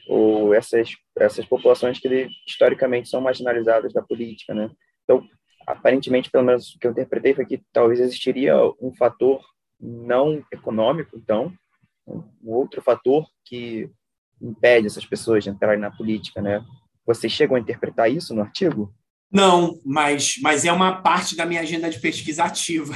ou essas essas populações que historicamente são marginalizadas da política, né? Então, aparentemente, pelo menos o que eu interpretei foi que talvez existiria um fator não econômico, então, um outro fator que impede essas pessoas de entrarem na política, né? Vocês chegam a interpretar isso no artigo? Não, mas, mas é uma parte da minha agenda de pesquisa ativa.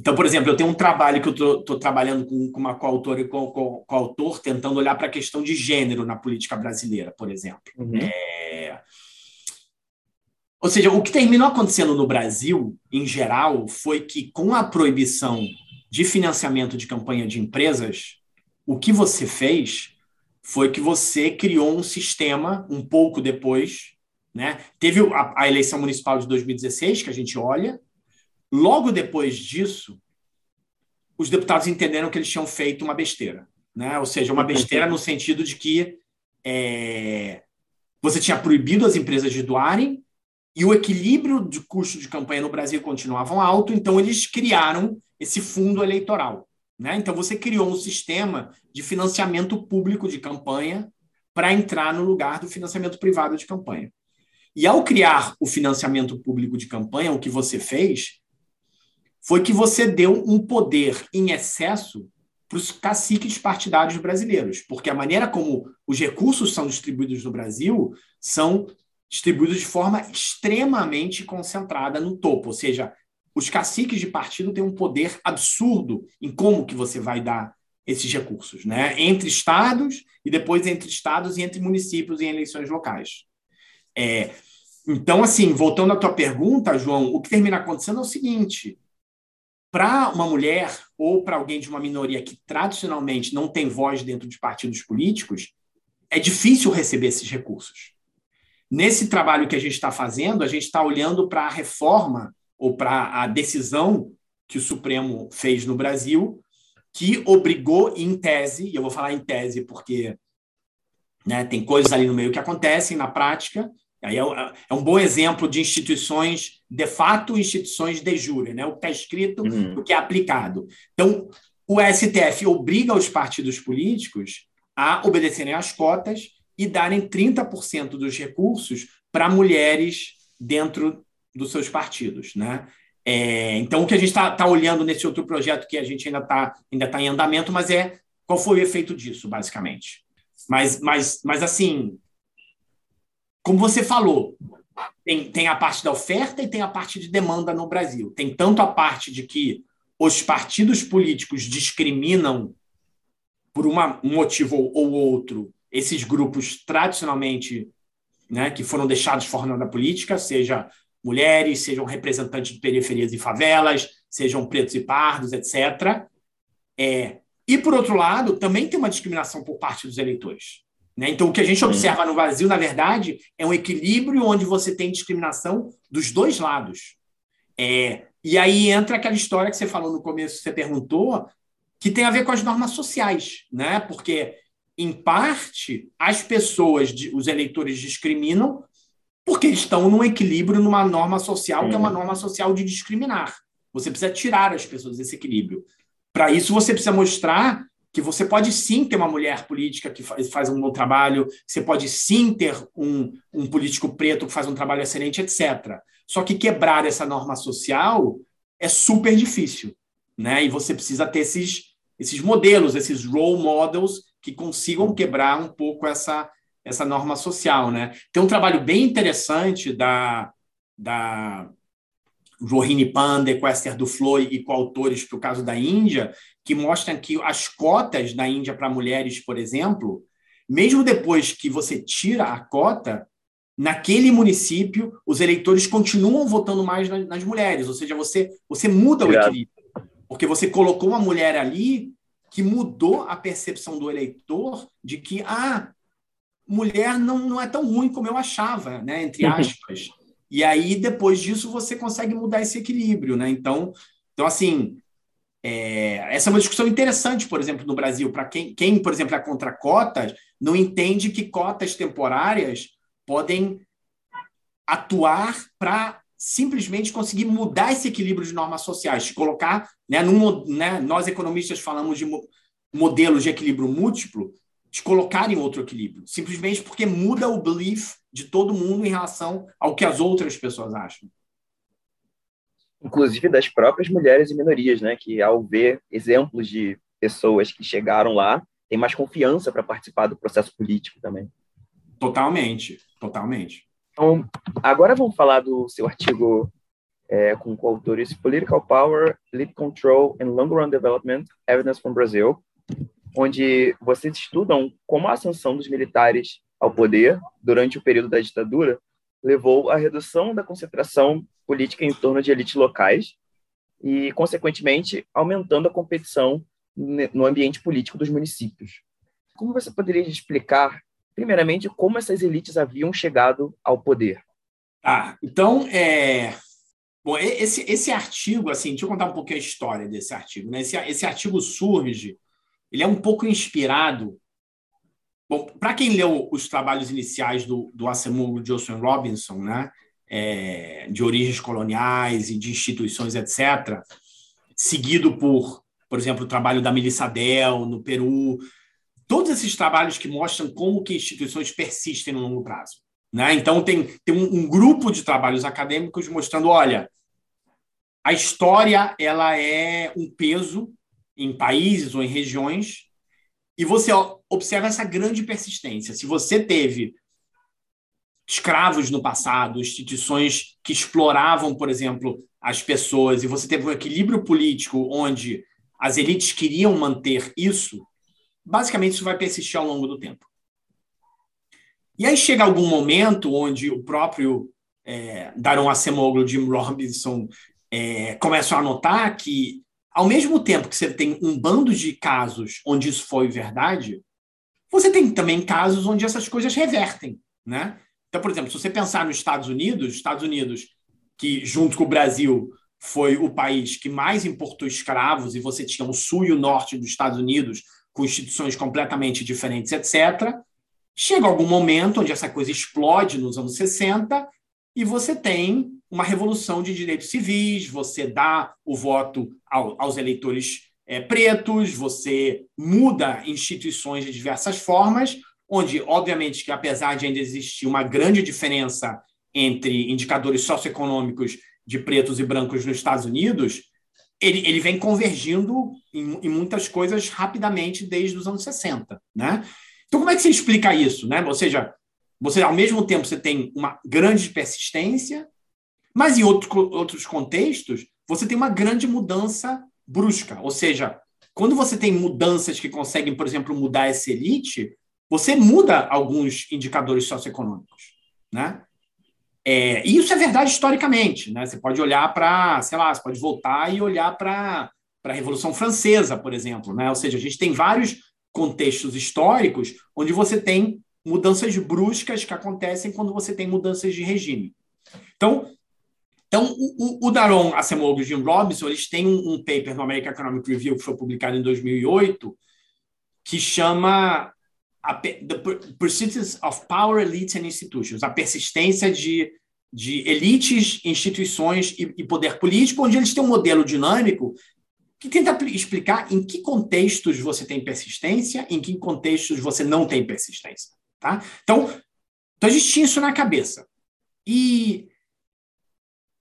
Então, por exemplo, eu tenho um trabalho que eu estou trabalhando com, com, uma coautora e com, com, com autor, tentando olhar para a questão de gênero na política brasileira, por exemplo. Uhum. É... Ou seja, o que terminou acontecendo no Brasil, em geral, foi que com a proibição de financiamento de campanha de empresas, o que você fez foi que você criou um sistema, um pouco depois, né? Teve a, a, eleição municipal de 2016, que a gente olha. Logo depois disso, os deputados entenderam que eles tinham feito uma besteira. Né? Ou seja, uma besteira no sentido de que é, você tinha proibido as empresas de doarem e o equilíbrio de custo de campanha no Brasil continuavam alto, então eles criaram esse fundo eleitoral. Né? Então você criou um sistema de financiamento público de campanha para entrar no lugar do financiamento privado de campanha. E ao criar o financiamento público de campanha, o que você fez foi que você deu um poder em excesso para os caciques partidários brasileiros, porque a maneira como os recursos são distribuídos no Brasil são distribuídos de forma extremamente concentrada no topo, ou seja, os caciques de partido têm um poder absurdo em como que você vai dar esses recursos, né? Entre estados e depois entre estados e entre municípios em eleições locais. É, então, assim, voltando à tua pergunta, João, o que termina acontecendo é o seguinte: para uma mulher ou para alguém de uma minoria que tradicionalmente não tem voz dentro de partidos políticos, é difícil receber esses recursos. Nesse trabalho que a gente está fazendo, a gente está olhando para a reforma ou para a decisão que o Supremo fez no Brasil, que obrigou, em tese, e eu vou falar em tese porque né, tem coisas ali no meio que acontecem na prática, Aí é, é, um bom exemplo de instituições de fato, instituições de jure, né? o que está escrito, uhum. o que é aplicado. Então, o STF obriga os partidos políticos a obedecerem às cotas e darem 30% dos recursos para mulheres dentro dos seus partidos. Né? É, então, o que a gente está tá olhando nesse outro projeto que a gente ainda está ainda tá em andamento, mas é qual foi o efeito disso, basicamente. Mas, mas, mas assim, como você falou, tem, tem a parte da oferta e tem a parte de demanda no Brasil. Tem tanto a parte de que os partidos políticos discriminam por uma, um motivo ou outro esses grupos tradicionalmente né, que foram deixados fora da política, seja mulheres, sejam representantes de periferias e favelas, sejam pretos e pardos, etc. É, e, por outro lado, também tem uma discriminação por parte dos eleitores. Né? Então, o que a gente observa no Brasil, na verdade, é um equilíbrio onde você tem discriminação dos dois lados. É, e aí entra aquela história que você falou no começo, você perguntou, que tem a ver com as normas sociais, né? Porque, em parte, as pessoas, os eleitores discriminam porque estão num equilíbrio numa norma social, que é uma norma social de discriminar. Você precisa tirar as pessoas desse equilíbrio. Para isso, você precisa mostrar que você pode sim ter uma mulher política que faz um bom trabalho, você pode sim ter um, um político preto que faz um trabalho excelente, etc. Só que quebrar essa norma social é super difícil, né? E você precisa ter esses, esses modelos, esses role models que consigam quebrar um pouco essa, essa norma social, né? Tem um trabalho bem interessante da, da Rohini Pandey, com Esther Duflo e coautores para o caso da Índia, que mostram que as cotas da Índia para mulheres, por exemplo, mesmo depois que você tira a cota, naquele município os eleitores continuam votando mais nas, nas mulheres, ou seja, você, você muda o equilíbrio, porque você colocou uma mulher ali que mudou a percepção do eleitor de que ah, mulher não, não é tão ruim como eu achava, né, entre aspas. E aí, depois disso, você consegue mudar esse equilíbrio, né? Então, então assim, é, essa é uma discussão interessante, por exemplo, no Brasil, para quem, quem, por exemplo, é contra cotas, não entende que cotas temporárias podem atuar para simplesmente conseguir mudar esse equilíbrio de normas sociais, colocar, né, num, né, nós economistas falamos de modelos de equilíbrio múltiplo, de colocar em outro equilíbrio, simplesmente porque muda o belief de todo mundo em relação ao que as outras pessoas acham. Inclusive das próprias mulheres e minorias, né, que ao ver exemplos de pessoas que chegaram lá, têm mais confiança para participar do processo político também. Totalmente, totalmente. Então, agora vamos falar do seu artigo é, com coautores Political Power, Lead Control and Long Run Development, Evidence from Brazil, onde vocês estudam como a ascensão dos militares ao poder durante o período da ditadura levou à redução da concentração política em torno de elites locais e, consequentemente, aumentando a competição no ambiente político dos municípios. Como você poderia explicar, primeiramente, como essas elites haviam chegado ao poder? Ah, então, é... Bom, esse, esse artigo, assim, deixa eu contar um pouquinho a história desse artigo. Né? Esse, esse artigo surge ele é um pouco inspirado. Bom, para quem leu os trabalhos iniciais do, do Asamoah Johnson Robinson, né, é, de origens coloniais e de instituições, etc., seguido por, por exemplo, o trabalho da Melissa Dell no Peru, todos esses trabalhos que mostram como que instituições persistem no longo prazo. Né? Então, tem, tem um, um grupo de trabalhos acadêmicos mostrando, olha, a história ela é um peso em países ou em regiões, e você observa essa grande persistência. Se você teve escravos no passado, instituições que exploravam, por exemplo, as pessoas, e você teve um equilíbrio político onde as elites queriam manter isso, basicamente isso vai persistir ao longo do tempo. E aí chega algum momento onde o próprio é, Daron Acemoglu, Jim Robinson é, começam a notar que, ao mesmo tempo que você tem um bando de casos onde isso foi verdade, você tem também casos onde essas coisas revertem, né? Então, por exemplo, se você pensar nos Estados Unidos, Estados Unidos, que junto com o Brasil foi o país que mais importou escravos, e você tinha o sul e o norte dos Estados Unidos com instituições completamente diferentes, etc. Chega algum momento onde essa coisa explode nos anos 60 e você tem uma revolução de direitos civis, você dá o voto ao, aos eleitores é, pretos, você muda instituições de diversas formas, onde, obviamente, que apesar de ainda existir uma grande diferença entre indicadores socioeconômicos de pretos e brancos nos Estados Unidos, ele, ele vem convergindo em, em, muitas coisas rapidamente desde os anos 60, né? Então, como é que você explica isso, né? Ou seja, você, ao mesmo tempo, você tem uma grande persistência, mas em outro, outros contextos, você tem uma grande mudança brusca. Ou seja, quando você tem mudanças que conseguem, por exemplo, mudar essa elite, você muda alguns indicadores socioeconômicos, né? É, e isso é verdade historicamente, né? Você pode olhar para, sei lá, você pode voltar e olhar para a Revolução Francesa, por exemplo, né? Ou seja, a gente tem vários contextos históricos onde você tem mudanças bruscas que acontecem quando você tem mudanças de regime. Então, então o, o Daron Acemoglu e o Jim Robinson eles têm um, um, paper no American Economic Review que foi publicado em 2008 que chama a, The Persistence of Power, Elites and Institutions, a persistência de, de elites, instituições e, e poder político, onde eles têm um modelo dinâmico que tenta explicar em que contextos você tem persistência, em que contextos você não tem persistência. Tá? Então, então, a gente tinha isso na cabeça. E,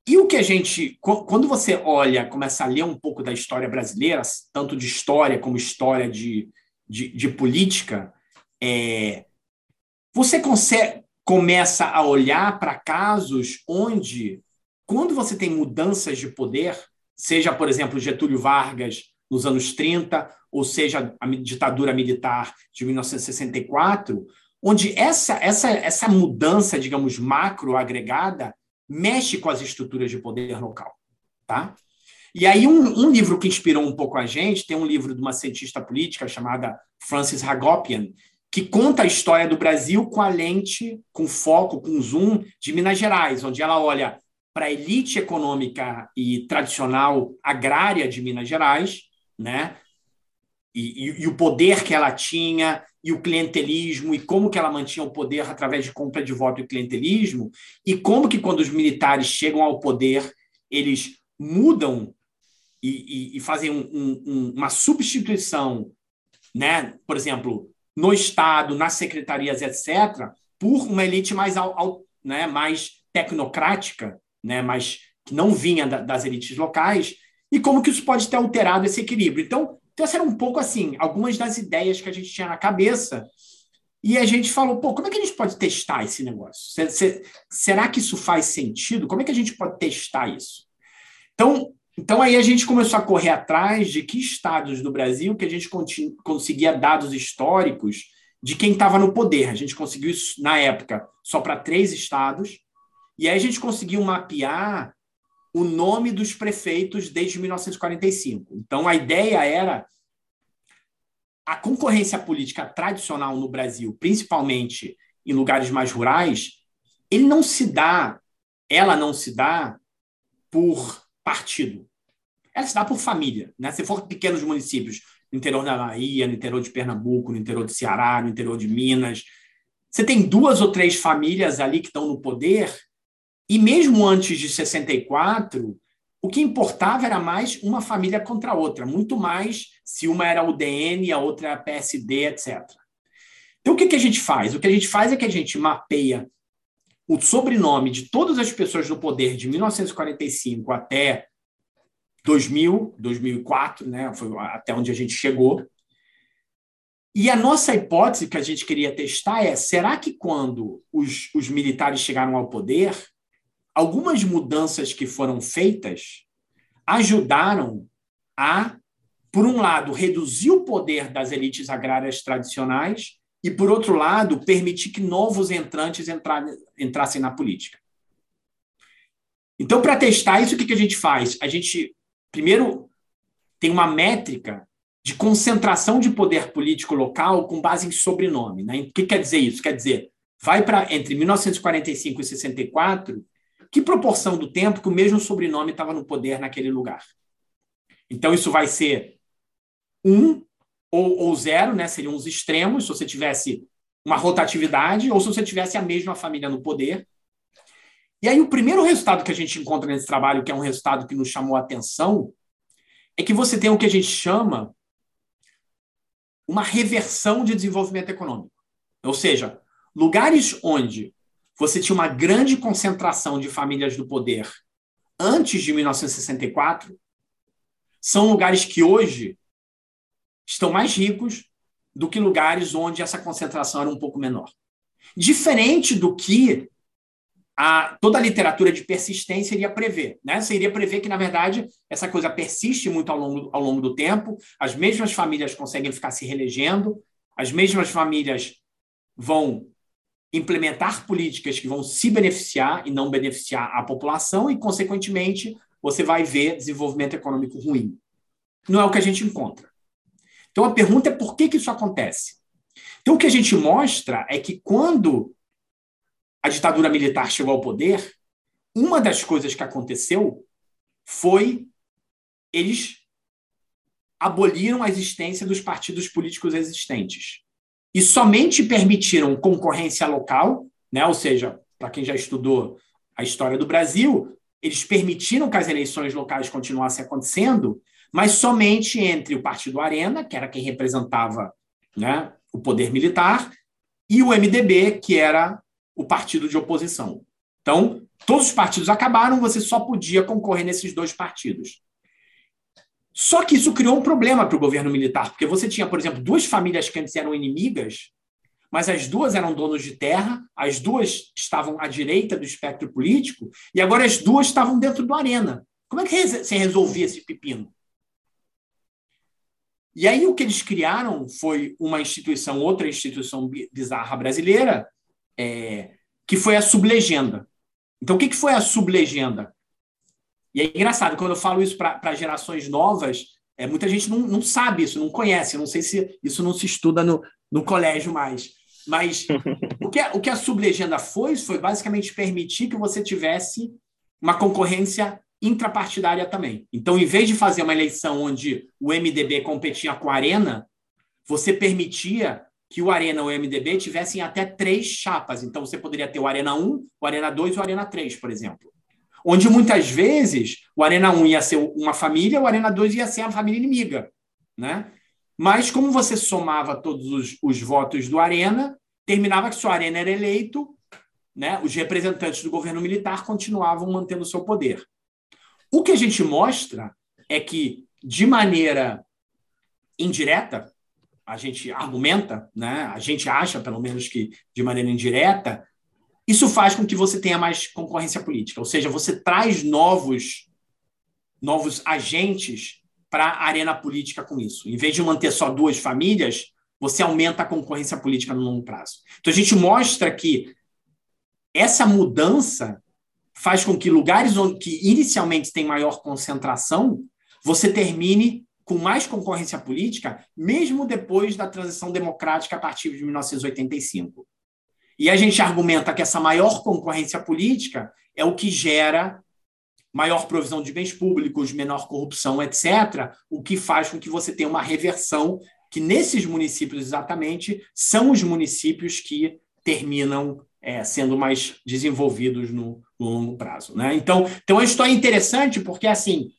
e o que a gente. Quando você olha, começa a ler um pouco da história brasileira, tanto de história como história de, de, de política, é, você consegue, começa a olhar para casos onde, quando você tem mudanças de poder, seja, por exemplo, Getúlio Vargas nos anos 30, ou seja, a ditadura militar de 1964, onde essa, essa, essa mudança, digamos, macro agregada mexe com as estruturas de poder local, tá? E aí um, um, livro que inspirou um pouco a gente, tem um livro de uma cientista política chamada Frances Hagopian, que conta a história do Brasil com a lente, com foco, com zoom de Minas Gerais, onde ela olha para a elite econômica e tradicional agrária de Minas Gerais, né? E, e, e, o poder que ela tinha e o clientelismo e como que ela mantinha o poder através de compra de voto e clientelismo e como que quando os militares chegam ao poder eles mudam e, e fazem um, um, uma substituição, né? Por exemplo, no estado, nas secretarias, etc., por uma elite mais, ao, né, mais tecnocrática, né, mais que não vinha da, das elites locais e como que isso pode ter alterado esse equilíbrio. Então, então, essa era um pouco assim, algumas das ideias que a gente tinha na cabeça. E a gente falou, pô, como é que a gente pode testar esse negócio? Será que isso faz sentido? Como é que a gente pode testar isso? Então, então aí a gente começou a correr atrás de que estados do Brasil que a gente conseguia dados históricos de quem estava no poder. A gente conseguiu isso na época só para três estados. E aí a gente conseguiu mapear o nome dos prefeitos desde 1945. Então, a ideia era a concorrência política tradicional no Brasil, principalmente em lugares mais rurais, ele não se dá, ela não se dá por partido. Ela se dá por família. Né? Se for pequenos municípios, no interior da Bahia, no interior de Pernambuco, no interior de Ceará, no interior de Minas, você tem duas ou três famílias ali que estão no poder e mesmo antes de 64, o que importava era mais uma família contra a outra, muito mais se uma era UDN a outra era PSD, etc. Então, o que, que a gente faz? O que a gente faz é que a gente mapeia o sobrenome de todas as pessoas no poder de 1945 até 2000, 2004, né? Foi até onde a gente chegou. E a nossa hipótese que a gente queria testar é: será que quando os, os militares chegaram ao poder, algumas mudanças que foram feitas ajudaram a, por um lado, reduzir o poder das elites agrárias tradicionais e, por outro lado, permitir que novos entrantes entrassem na política? Então, para testar isso, o que a gente faz? A gente, primeiro, tem uma métrica de concentração de poder político local com base em sobrenome. Né? O que quer dizer isso? Quer dizer, vai para entre 1945 e 64, que proporção do tempo que o mesmo sobrenome estava no poder naquele lugar? Então, isso vai ser um ou, ou zero, né? seriam os extremos, se você tivesse uma rotatividade, ou se você tivesse a mesma família no poder. E aí, o primeiro resultado que a gente encontra nesse trabalho, que é um resultado que nos chamou a atenção, é que você tem o que a gente chama uma reversão de desenvolvimento econômico. Ou seja, lugares onde você tinha uma grande concentração de famílias do poder antes de 1964 são lugares que hoje estão mais ricos do que lugares onde essa concentração era um pouco menor. Diferente do que a, toda a literatura de persistência iria prever. Né? Você iria prever que, na verdade, essa coisa persiste muito ao longo, ao longo do tempo, as mesmas famílias conseguem ficar se reelegendo, as mesmas famílias vão implementar políticas que vão se beneficiar e não beneficiar a população, e, consequentemente, você vai ver desenvolvimento econômico ruim. Não é o que a gente encontra. Então, a pergunta é por que, que isso acontece? Então, o que a gente mostra é que quando a ditadura militar chegou ao poder, uma das coisas que aconteceu foi eles aboliram a existência dos partidos políticos existentes e somente permitiram concorrência local, né? Ou seja, para quem já estudou a história do Brasil, eles permitiram que as eleições locais continuassem acontecendo, mas somente entre o Partido Arena, que era quem representava né, o poder militar, e o MDB, que era o partido de oposição. Então, todos os partidos acabaram, você só podia concorrer nesses dois partidos. Só que isso criou um problema para o governo militar, porque você tinha, por exemplo, duas famílias que antes eram inimigas, mas as duas eram donos de terra, as duas estavam à direita do espectro político, e agora as duas estavam dentro do arena. Como é que você resolvia esse pepino? E aí o que eles criaram foi uma instituição, outra instituição bizarra brasileira, é, que foi a sublegenda. Então, o que, que foi a sublegenda? E é engraçado, quando eu falo isso para gerações novas, é, muita gente não, não sabe isso, não conhece. não sei se isso não se estuda no, no colégio mais. Mas o que, a, o que a sublegenda foi, foi basicamente permitir que você tivesse uma concorrência intrapartidária também. Então, em vez de fazer uma eleição onde o MDB competia com a Arena, você permitia que o Arena ou o MDB tivessem até três chapas. Então, você poderia ter o Arena 1, o Arena 2 e o Arena 3, por exemplo. Onde muitas vezes o Arena 1 ia ser uma família, o Arena 2 ia ser a família inimiga. Né? Mas, como você somava todos os, os votos do Arena, terminava que se o Arena era eleito, né, os representantes do governo militar continuavam mantendo o seu poder. O que a gente mostra é que, de maneira indireta, a gente argumenta, né? a gente acha, pelo menos que de maneira indireta, isso faz com que você tenha mais concorrência política, ou seja, você traz novos, novos agentes para a arena política com isso. Em vez de manter só duas famílias, você aumenta a concorrência política no longo prazo. Então a gente mostra que essa mudança faz com que lugares onde que inicialmente tem maior concentração, você termine com mais concorrência política, mesmo depois da transição democrática a partir de 1985. E a gente argumenta que essa maior concorrência política é o que gera maior provisão de bens públicos, menor corrupção, etc., o que faz com que você tenha uma reversão, que nesses municípios exatamente são os municípios que terminam é, sendo mais desenvolvidos no, no longo prazo. Né? Então, então, a história é interessante porque, assim,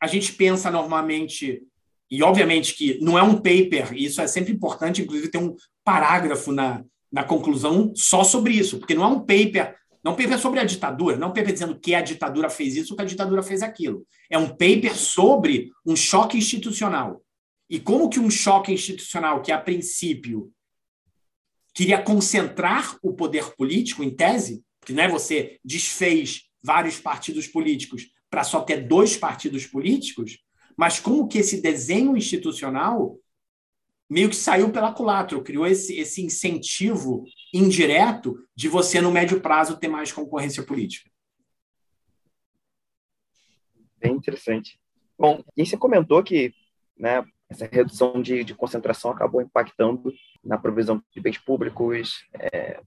a gente pensa normalmente e obviamente que não é um paper, e isso é sempre importante, inclusive tem um parágrafo na, na conclusão só sobre isso, porque não é um paper Não um paper sobre a ditadura, não um paper dizendo que a ditadura fez isso que a ditadura fez aquilo. É um paper sobre um choque institucional. E como que um choque institucional que, a princípio, queria concentrar o poder político, em tese, que né, você desfez vários partidos políticos para só ter dois partidos políticos, mas como que esse desenho institucional meio que saiu pela culatra, criou esse, esse incentivo indireto de você, no médio prazo, ter mais concorrência política. Bem interessante. Bom, e você comentou que né, essa redução de, de concentração acabou impactando na provisão de bens públicos, é,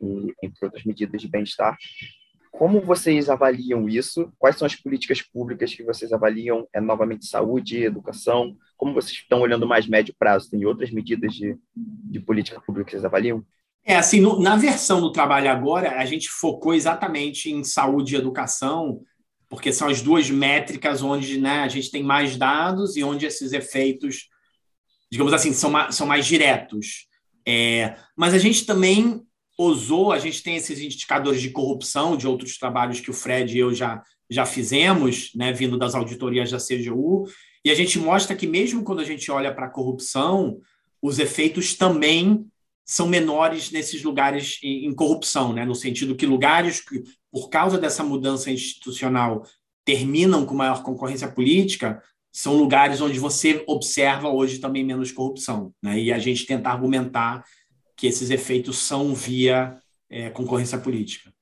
e, entre outras medidas de bem-estar. Como vocês avaliam isso? Quais são as políticas públicas que vocês avaliam? É novamente saúde, educação? Como vocês estão olhando mais médio prazo? Tem outras medidas de, de política pública que vocês avaliam? É assim, no, na versão do trabalho agora, a gente focou exatamente em saúde e educação, porque são as duas métricas onde né, a gente tem mais dados e onde esses efeitos, digamos assim, são, são mais diretos. É, mas a gente também ousou, a gente tem esses indicadores de corrupção de outros trabalhos que o Fred e eu já, já fizemos, né, vindo das auditorias da CGU, e a gente mostra que mesmo quando a gente olha para a corrupção, os efeitos também são menores nesses lugares em, em corrupção, né? no sentido que lugares que, por causa dessa mudança institucional, terminam com maior concorrência política, são lugares onde você observa hoje também menos corrupção. Né? E a gente tenta argumentar que esses efeitos são via é, concorrência política.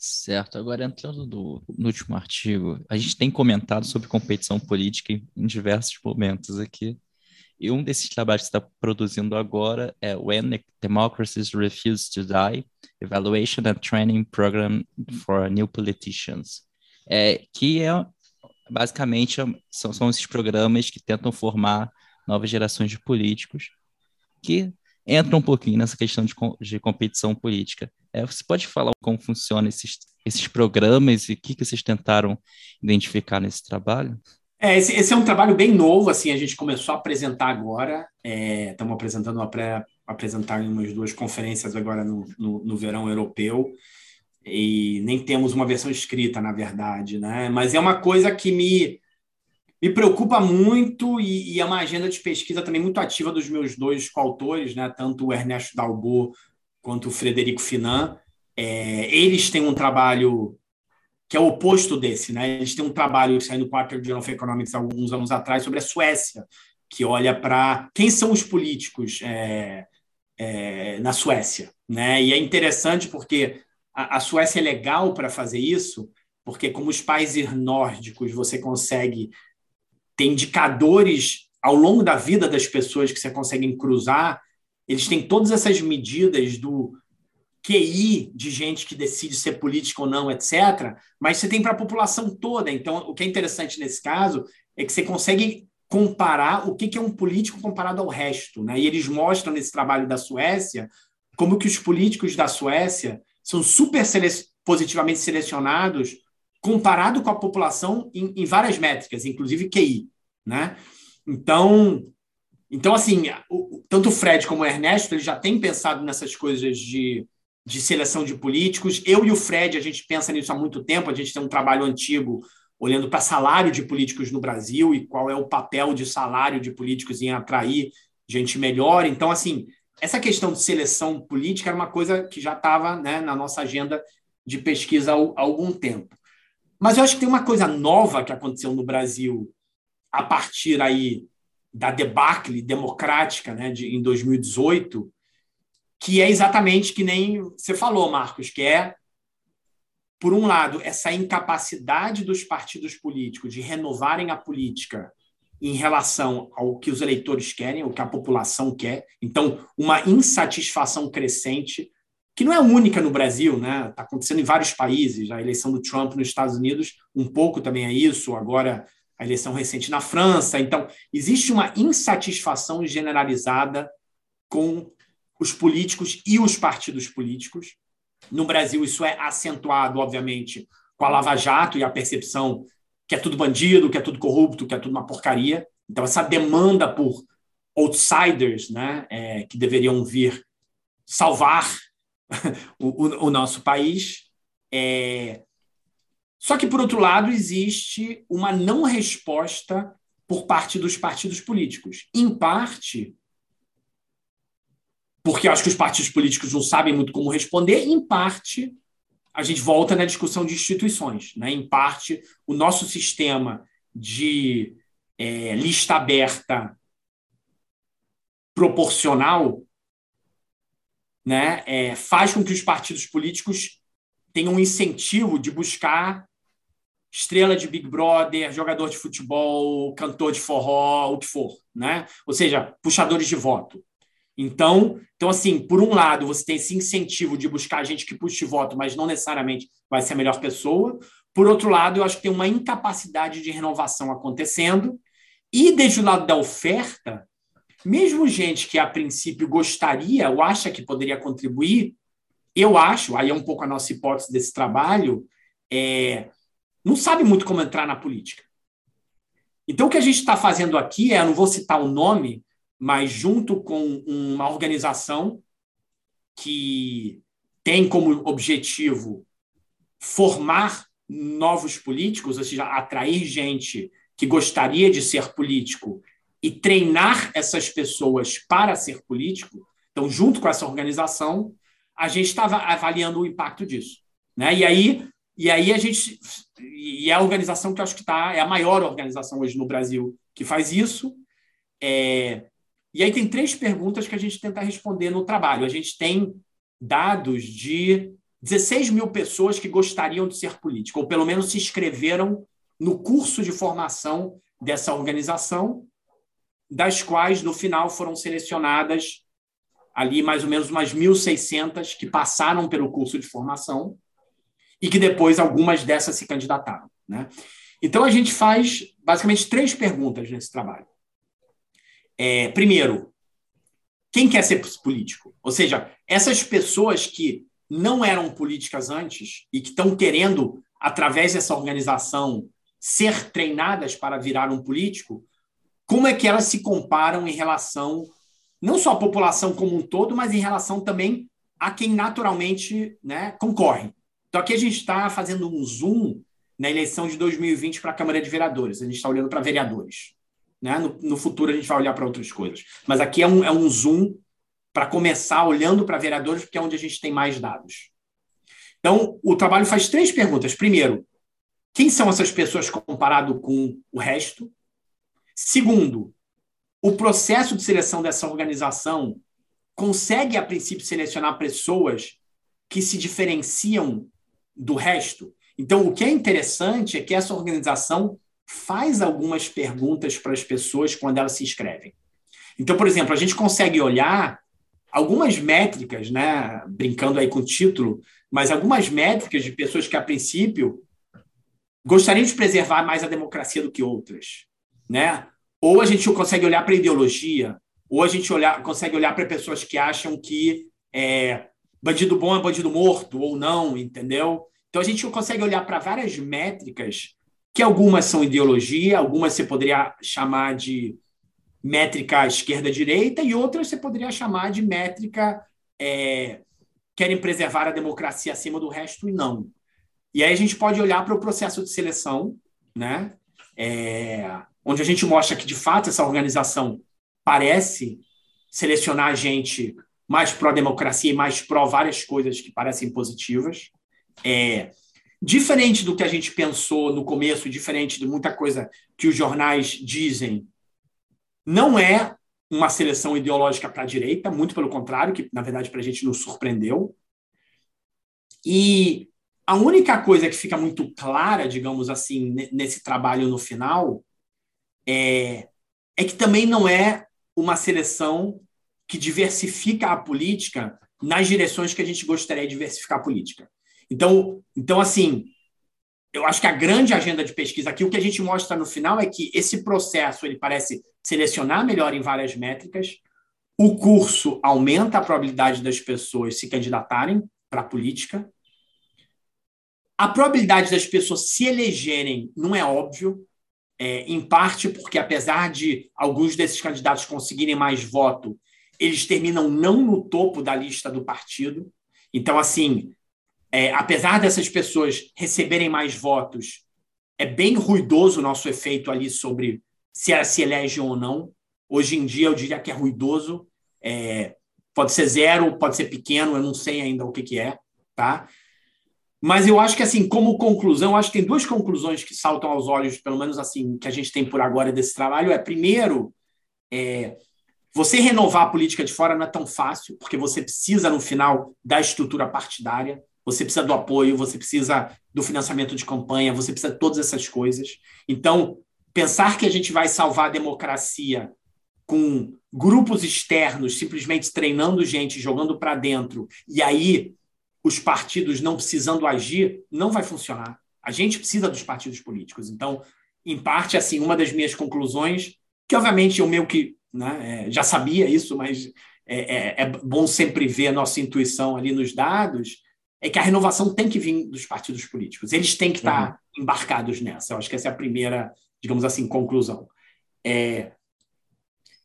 Certo. Agora, entrando no, no, último artigo, a gente tem comentado sobre competição política em, em diversos momentos aqui. E um desses trabalhos que está produzindo agora é When Democracies Refuse to Die, Evaluation and Training Program for New Politicians, é, que é basicamente são, são esses programas que tentam formar novas gerações de políticos que entra um pouquinho nessa questão de, de competição política. É, você pode falar como funcionam esses, esses programas e o que, que vocês tentaram identificar nesse trabalho? É, esse, esse, é um trabalho bem novo, assim, a gente começou a apresentar agora, é, estamos apresentando uma pré, apresentar em umas duas conferências agora no, no, no, verão europeu, e nem temos uma versão escrita, na verdade, né? Mas é uma coisa que me, me preocupa muito e, e, é uma agenda de pesquisa também muito ativa dos meus dois coautores, né? tanto o Ernesto Dalbo quanto o Frederico Finan. É, eles têm um trabalho que é o oposto desse. Né? Eles têm um trabalho que saiu no Quarter Journal of Economics alguns anos atrás sobre a Suécia, que olha para quem são os políticos é, é, na Suécia. Né? E é interessante porque a, a Suécia é legal para fazer isso, porque como os países nórdicos você consegue tem indicadores ao longo da vida das pessoas que você consegue cruzar. Eles têm todas essas medidas do QI de gente que decide ser político ou não, etc. Mas você tem para a população toda. Então, o que é interessante nesse caso é que você consegue comparar o que é um político comparado ao resto. Né? E eles mostram nesse trabalho da Suécia como que os políticos da Suécia são super positivamente selecionados comparado com a população em, em várias métricas, inclusive QI, né? Então, então assim, tanto o Fred como o Ernesto, eles já têm pensado nessas coisas de, de seleção de políticos. Eu e o Fred, a gente pensa nisso há muito tempo, a gente tem um trabalho antigo olhando para salário de políticos no Brasil e qual é o papel de salário de políticos em atrair gente melhor. Então, assim, essa questão de seleção política era uma coisa que já estava né, na nossa agenda de pesquisa há algum tempo. Mas eu acho que tem uma coisa nova que aconteceu no Brasil a partir aí da debacle democrática né, de, em 2018, que é exatamente que nem você falou, Marcos, que é, por um lado, essa incapacidade dos partidos políticos de renovarem a política em relação ao que os eleitores querem, o que a população quer. Então, uma insatisfação crescente que não é única no Brasil, né? Está acontecendo em vários países. A eleição do Trump nos Estados Unidos, um pouco também é isso. Agora, a eleição recente na França. Então, existe uma insatisfação generalizada com os políticos e os partidos políticos. No Brasil, isso é acentuado, obviamente, com a Lava Jato e a percepção que é tudo bandido, que é tudo corrupto, que é tudo uma porcaria. Então, essa demanda por outsiders, né, é, que deveriam vir salvar o, o, o nosso país, É... Só que, por outro lado, existe uma não resposta por parte dos partidos políticos. Em parte, porque acho que os partidos políticos não sabem muito como responder, em parte, a gente volta na discussão de instituições. Né? Em parte, o nosso sistema de é, lista aberta proporcional né, é, faz com que os partidos políticos tenham um incentivo de buscar estrela de Big Brother, jogador de futebol, cantor de forró, o que for, né? Ou seja, puxadores de voto. Então, então assim, por um lado, você tem esse incentivo de buscar gente que puxe voto, mas não necessariamente vai ser a melhor pessoa. Por outro lado, eu acho que tem uma incapacidade de renovação acontecendo. E desde o lado da oferta, mesmo gente que a princípio gostaria ou acha que poderia contribuir, eu acho, aí é um pouco a nossa hipótese desse trabalho, é, não sabe muito como entrar na política. Então, o que a gente está fazendo aqui é, não vou citar o nome, mas junto com uma organização que tem como objetivo formar novos políticos, ou seja, atrair gente que gostaria de ser político e treinar essas pessoas para ser político. Então, junto com essa organização, a gente estava avaliando o impacto disso. Né? E aí, e aí a gente e é a organização que acho que tá é a maior organização hoje no Brasil que faz isso. É, e aí tem três perguntas que a gente tenta responder no trabalho. A gente tem dados de 16 mil pessoas que gostariam de ser político, ou pelo menos se inscreveram no curso de formação dessa organização, das quais, no final, foram selecionadas ali mais ou menos umas 1.600 que passaram pelo curso de formação e que depois algumas dessas se candidataram. Né? Então, a gente faz basicamente três perguntas nesse trabalho. É, primeiro, quem quer ser político? Ou seja, essas pessoas que não eram políticas antes e que estão querendo, através dessa organização, ser treinadas para virar um político, como é que elas se comparam em relação, não só à população como um todo, mas em relação também a quem naturalmente né, concorre. Então, aqui a gente está fazendo um zoom na eleição de 2020 para a Câmara de Vereadores. A gente está olhando para vereadores. Né? No, no, futuro, a gente vai olhar para outras coisas. Mas aqui é um, é um zoom para começar olhando para vereadores, porque é onde a gente tem mais dados. Então, o trabalho faz três perguntas. Primeiro, quem são essas pessoas comparado com o resto? Segundo, o processo de seleção dessa organização consegue, a princípio, selecionar pessoas que se diferenciam do resto? Então, o que é interessante é que essa organização faz algumas perguntas para as pessoas quando elas se inscrevem. Então, por exemplo, a gente consegue olhar algumas métricas, né, brincando aí com o título, mas algumas métricas de pessoas que, a princípio, gostariam de preservar mais a democracia do que outras. Né? Ou a gente consegue olhar para a ideologia, ou a gente olhar, consegue olhar para pessoas que acham que é, bandido bom é bandido morto, ou não, entendeu? Então a gente consegue olhar para várias métricas, que algumas são ideologia, algumas você poderia chamar de métrica esquerda-direita e outras você poderia chamar de métrica é, querem preservar a democracia acima do resto e não. E aí a gente pode olhar para o processo de seleção, né? É, onde a gente mostra que, de fato, essa organização parece selecionar gente mais pró-democracia e mais pró várias coisas que parecem positivas. É, diferente do que a gente pensou no começo, diferente de muita coisa que os jornais dizem não é uma seleção ideológica para a direita, muito pelo contrário, que na verdade para a gente nos surpreendeu. E a única coisa que fica muito clara, digamos assim, nesse trabalho no final, é, é que também não é uma seleção que diversifica a política nas direções que a gente gostaria de diversificar a política. Então, então assim, eu acho que a grande agenda de pesquisa aqui, o que a gente mostra no final é que esse processo ele parece selecionar melhor em várias métricas, o curso aumenta a probabilidade das pessoas se candidatarem para a política, a probabilidade das pessoas se elegerem não é óbvio, é, em parte porque, apesar de alguns desses candidatos conseguirem mais voto, eles terminam não no topo da lista do partido. Então, assim, é, apesar dessas pessoas receberem mais votos, é bem ruidoso o nosso efeito ali sobre se ela se elege ou não. Hoje em dia, eu diria que é ruidoso. É, pode ser zero, pode ser pequeno, eu não sei ainda o que, que é, tá? Mas eu acho que, assim, como conclusão, acho que tem duas conclusões que saltam aos olhos, pelo menos assim, que a gente tem por agora desse trabalho. É, primeiro, é, você renovar a política de fora não é tão fácil, porque você precisa, no final, da estrutura partidária, você precisa do apoio, você precisa do financiamento de campanha, você precisa de todas essas coisas. Então, pensar que a gente vai salvar a democracia com grupos externos simplesmente treinando gente, jogando para dentro, e aí os partidos não precisando agir, não vai funcionar. A gente precisa dos partidos políticos. Então, em parte, assim, uma das minhas conclusões, que obviamente eu meio que né, é, já sabia isso, mas é, é, é, bom sempre ver a nossa intuição ali nos dados, é que a renovação tem que vir dos partidos políticos. Eles têm que estar uhum. embarcados nessa. Eu acho que essa é a primeira, digamos assim, conclusão. É...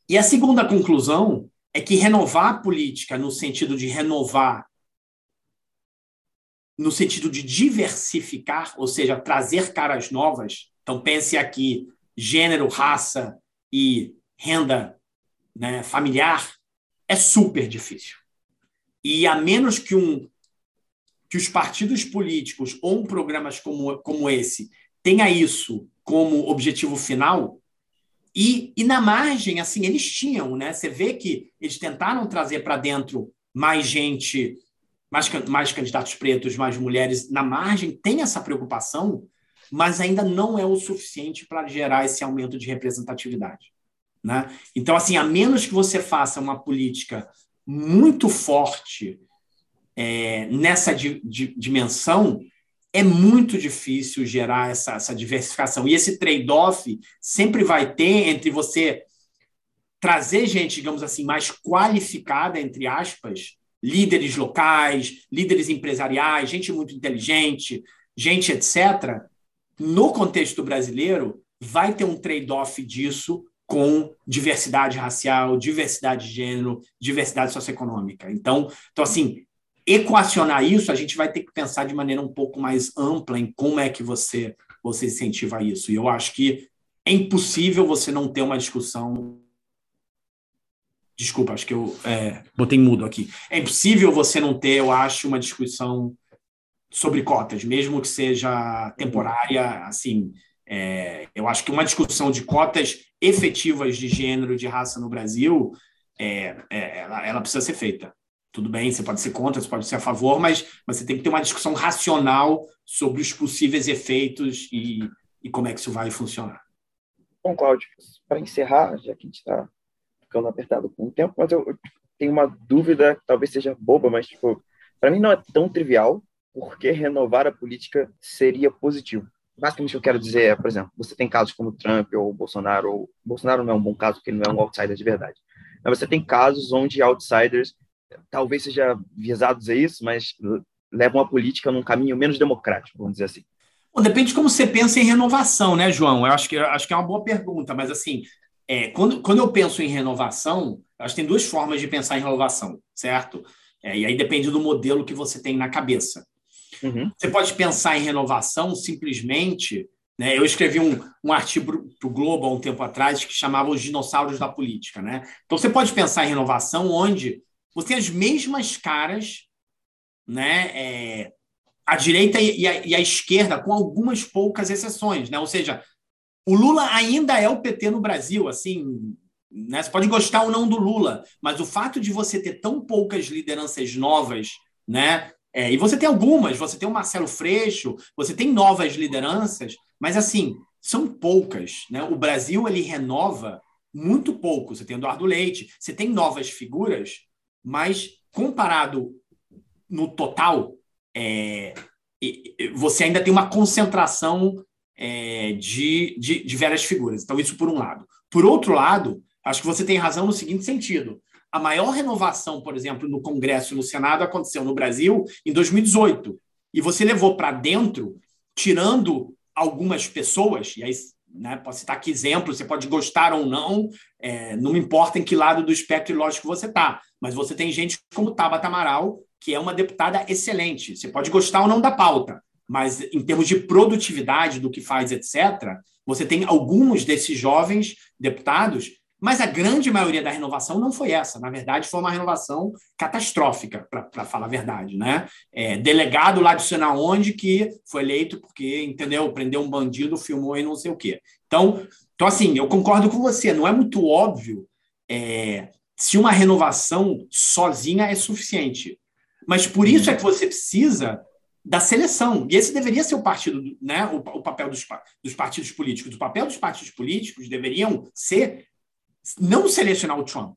E a segunda conclusão é que renovar a política no sentido de renovar no sentido de diversificar, ou seja, trazer caras novas. Então, pense aqui gênero, raça e renda né, familiar, é super difícil. E a menos que, um, que os partidos políticos ou um programas como, como esse tenha isso como objetivo final, e, e na margem, assim, eles tinham, né? Você vê que eles tentaram trazer para dentro mais gente mais, mais candidatos pretos, mais mulheres na margem, tem essa preocupação, mas ainda não é o suficiente para gerar esse aumento de representatividade. Né? Então, assim, a menos que você faça uma política muito forte é, nessa di, di, dimensão, é muito difícil gerar essa, essa diversificação. E esse trade-off sempre vai ter entre você trazer gente, digamos assim, mais qualificada, entre aspas, líderes locais, líderes empresariais, gente muito inteligente, gente etc., no contexto brasileiro, vai ter um trade-off disso com diversidade racial, diversidade de gênero, diversidade socioeconômica. Então, então, assim, equacionar isso, a gente vai ter que pensar de maneira um pouco mais ampla em como é que você, você incentiva isso. E eu acho que é impossível você não ter uma discussão Desculpa, acho que eu é, botei mudo aqui. É impossível você não ter, eu acho, uma discussão sobre cotas, mesmo que seja temporária. Assim, é, eu acho que uma discussão de cotas efetivas de gênero, de raça no Brasil, é, é, ela, ela, precisa ser feita. Tudo bem, você pode ser contra, você pode ser a favor, mas, mas você tem que ter uma discussão racional sobre os possíveis efeitos e, e como é que isso vai funcionar. Bom, Cláudio, para encerrar, já que a gente está ficando apertado com o tempo, mas eu, tenho uma dúvida, talvez seja boba, mas tipo, para mim não é tão trivial porque renovar a política seria positivo. Basicamente, o que eu quero dizer é, por exemplo, você tem casos como Trump ou Bolsonaro, ou Bolsonaro não é um bom caso porque ele não é um outsider de verdade, mas você tem casos onde outsiders talvez sejam visados a isso, mas levam a política num caminho menos democrático, vamos dizer assim. Bom, depende de como você pensa em renovação, né, João? Eu acho que, acho que é uma boa pergunta, mas assim, é, quando, quando eu penso em renovação, acho que tem duas formas de pensar em renovação, certo? É, e aí depende do modelo que você tem na cabeça. Uhum. Você pode pensar em renovação simplesmente. Né, eu escrevi um, um artigo para o Globo há um tempo atrás que chamava Os Dinossauros da Política. Né? Então você pode pensar em renovação onde você tem as mesmas caras, né, é, a direita e a, e a, esquerda, com algumas poucas exceções. Né? Ou seja, o Lula ainda é o PT no Brasil, assim, né? Você pode gostar ou não do Lula, mas o fato de você ter tão poucas lideranças novas, né? É, e você tem algumas, você tem o Marcelo Freixo, você tem novas lideranças, mas assim, são poucas, né? O Brasil ele renova muito pouco. Você tem Eduardo Leite, você tem novas figuras, mas comparado no total, é, você ainda tem uma concentração é, de, de, de velhas figuras. Então, isso por um lado. Por outro lado, acho que você tem razão no seguinte sentido. A maior renovação, por exemplo, no Congresso e no Senado aconteceu no Brasil em 2018. E você levou para dentro, tirando algumas pessoas, e aí né, posso citar aqui exemplos, você pode gostar ou não, é, não importa em que lado do espectro lógico você está, mas você tem gente como Tabata Amaral, que é uma deputada excelente. Você pode gostar ou não da pauta, mas em termos de produtividade do que faz, etc., você tem alguns desses jovens deputados, mas a grande maioria da renovação não foi essa. Na verdade, foi uma renovação catastrófica, para falar a verdade. Né? É, delegado lá de onde que foi eleito porque, entendeu, prendeu um bandido, filmou e não sei o quê. Então, então assim, eu concordo com você, não é muito óbvio é, se uma renovação sozinha é suficiente. Mas por isso é que você precisa da seleção. E esse deveria ser o partido, né, o, o papel dos, dos partidos políticos. O papel dos partidos políticos deveriam ser não selecionar o Trump,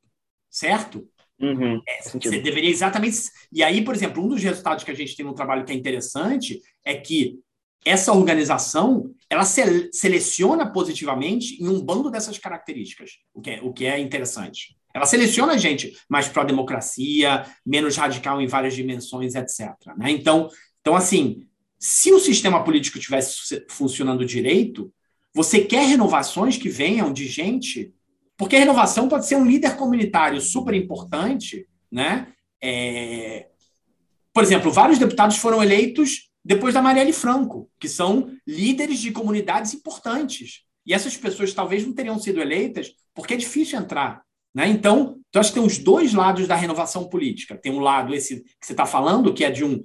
certo? Uhum, é, você deveria exatamente. E aí, por exemplo, um dos resultados que a gente tem no trabalho que é interessante é que essa organização ela se seleciona positivamente em um bando dessas características, o que é, o que é interessante. Ela seleciona gente mais pró-democracia, menos radical em várias dimensões, etc. Né? Então, então, assim, se o sistema político estivesse funcionando direito, você quer renovações que venham de gente, porque a renovação pode ser um líder comunitário super importante, né? É... Por exemplo, vários deputados foram eleitos depois da Marielle Franco, que são líderes de comunidades importantes. E essas pessoas talvez não teriam sido eleitas porque é difícil entrar né? Então, então, acho que tem os dois lados da renovação política. Tem um lado esse que você está falando, que é de um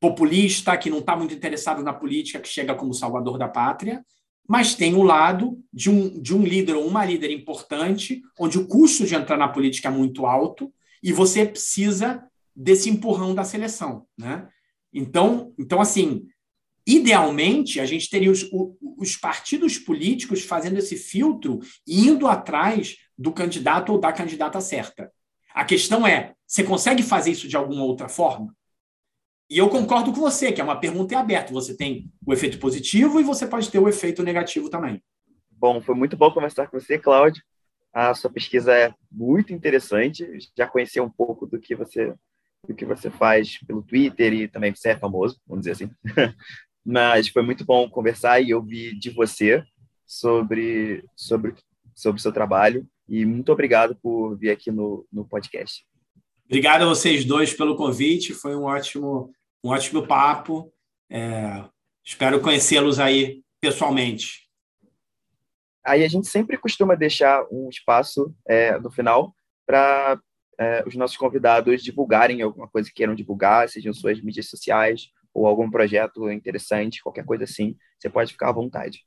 populista que não está muito interessado na política, que chega como salvador da pátria, mas tem o lado de um, de um líder ou uma líder importante, onde o custo de entrar na política é muito alto e você precisa desse empurrão da seleção. Né? Então, então, assim, idealmente, a gente teria os, os partidos políticos fazendo esse filtro e indo atrás do candidato ou da candidata certa. A questão é: você consegue fazer isso de alguma outra forma? E eu concordo com você, que é uma pergunta em aberto. Você tem o efeito positivo e você pode ter o efeito negativo também. Bom, foi muito bom conversar com você, Cláudio. A sua pesquisa é muito interessante. Já conheci um pouco do que você do que você faz pelo Twitter e também você é famoso, vamos dizer assim. Mas foi muito bom conversar e ouvir de você sobre sobre sobre o seu trabalho e muito obrigado por vir aqui no, no podcast. Obrigado a vocês dois pelo convite, foi um ótimo, um ótimo papo. É, espero conhecê-los aí pessoalmente. Aí a gente sempre costuma deixar um espaço é, no final para é, os nossos convidados divulgarem alguma coisa que queiram divulgar, sejam suas mídias sociais ou algum projeto interessante, qualquer coisa assim. Você pode ficar à vontade.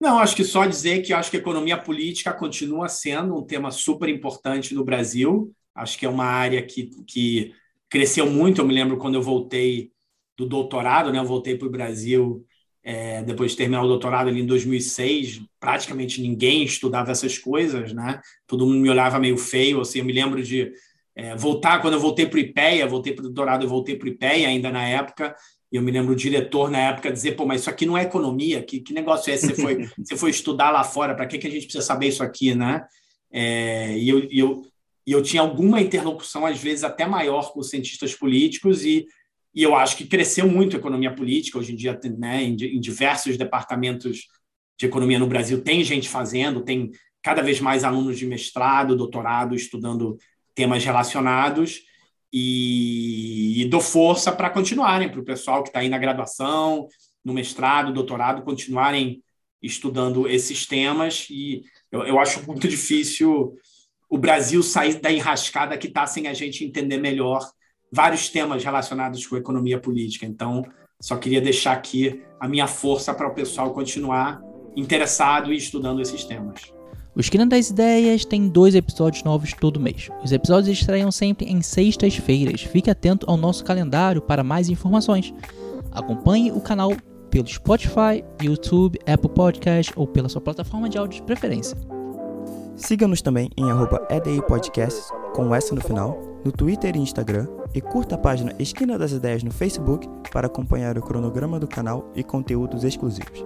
Não, acho que só dizer que acho que a economia política continua sendo um tema super importante no Brasil. Acho que é uma área que, que cresceu muito. Eu me lembro quando eu voltei do doutorado, né? Eu voltei para o Brasil é, depois de terminar o doutorado ali em 2006. Praticamente ninguém estudava essas coisas, né? Todo mundo me olhava meio feio. Assim, eu me lembro de é, voltar quando eu voltei para o IPEA, voltei para o doutorado, eu voltei para o IPEA ainda na época. E eu me lembro o diretor na época dizer: pô, mas isso aqui não é economia, que, que negócio é esse? Você foi, você foi estudar lá fora, para que, que a gente precisa saber isso aqui, né? É, e, eu, e, eu, e eu tinha alguma interlocução, às vezes até maior, com cientistas políticos, e, e eu acho que cresceu muito a economia política. Hoje em dia, né, em, em diversos departamentos de economia no Brasil, tem gente fazendo, tem cada vez mais alunos de mestrado, doutorado, estudando temas relacionados e, e dou força para continuarem, para o pessoal que está aí na graduação, no mestrado, doutorado, continuarem estudando esses temas. E eu, eu acho muito difícil o Brasil sair da enrascada que está sem a gente entender melhor vários temas relacionados com economia política. Então, só queria deixar aqui a minha força para o pessoal continuar interessado e estudando esses temas. O Esquina das Ideias tem dois episódios novos todo mês. Os episódios estreiam sempre em sextas-feiras. Fique atento ao nosso calendário para mais informações. Acompanhe o canal pelo Spotify, YouTube, Apple Podcast ou pela sua plataforma de áudio de preferência. Siga-nos também em @edipodcasts com S no final, no Twitter e Instagram e curta a página Esquina das Ideias no Facebook para acompanhar o cronograma do canal e conteúdos exclusivos.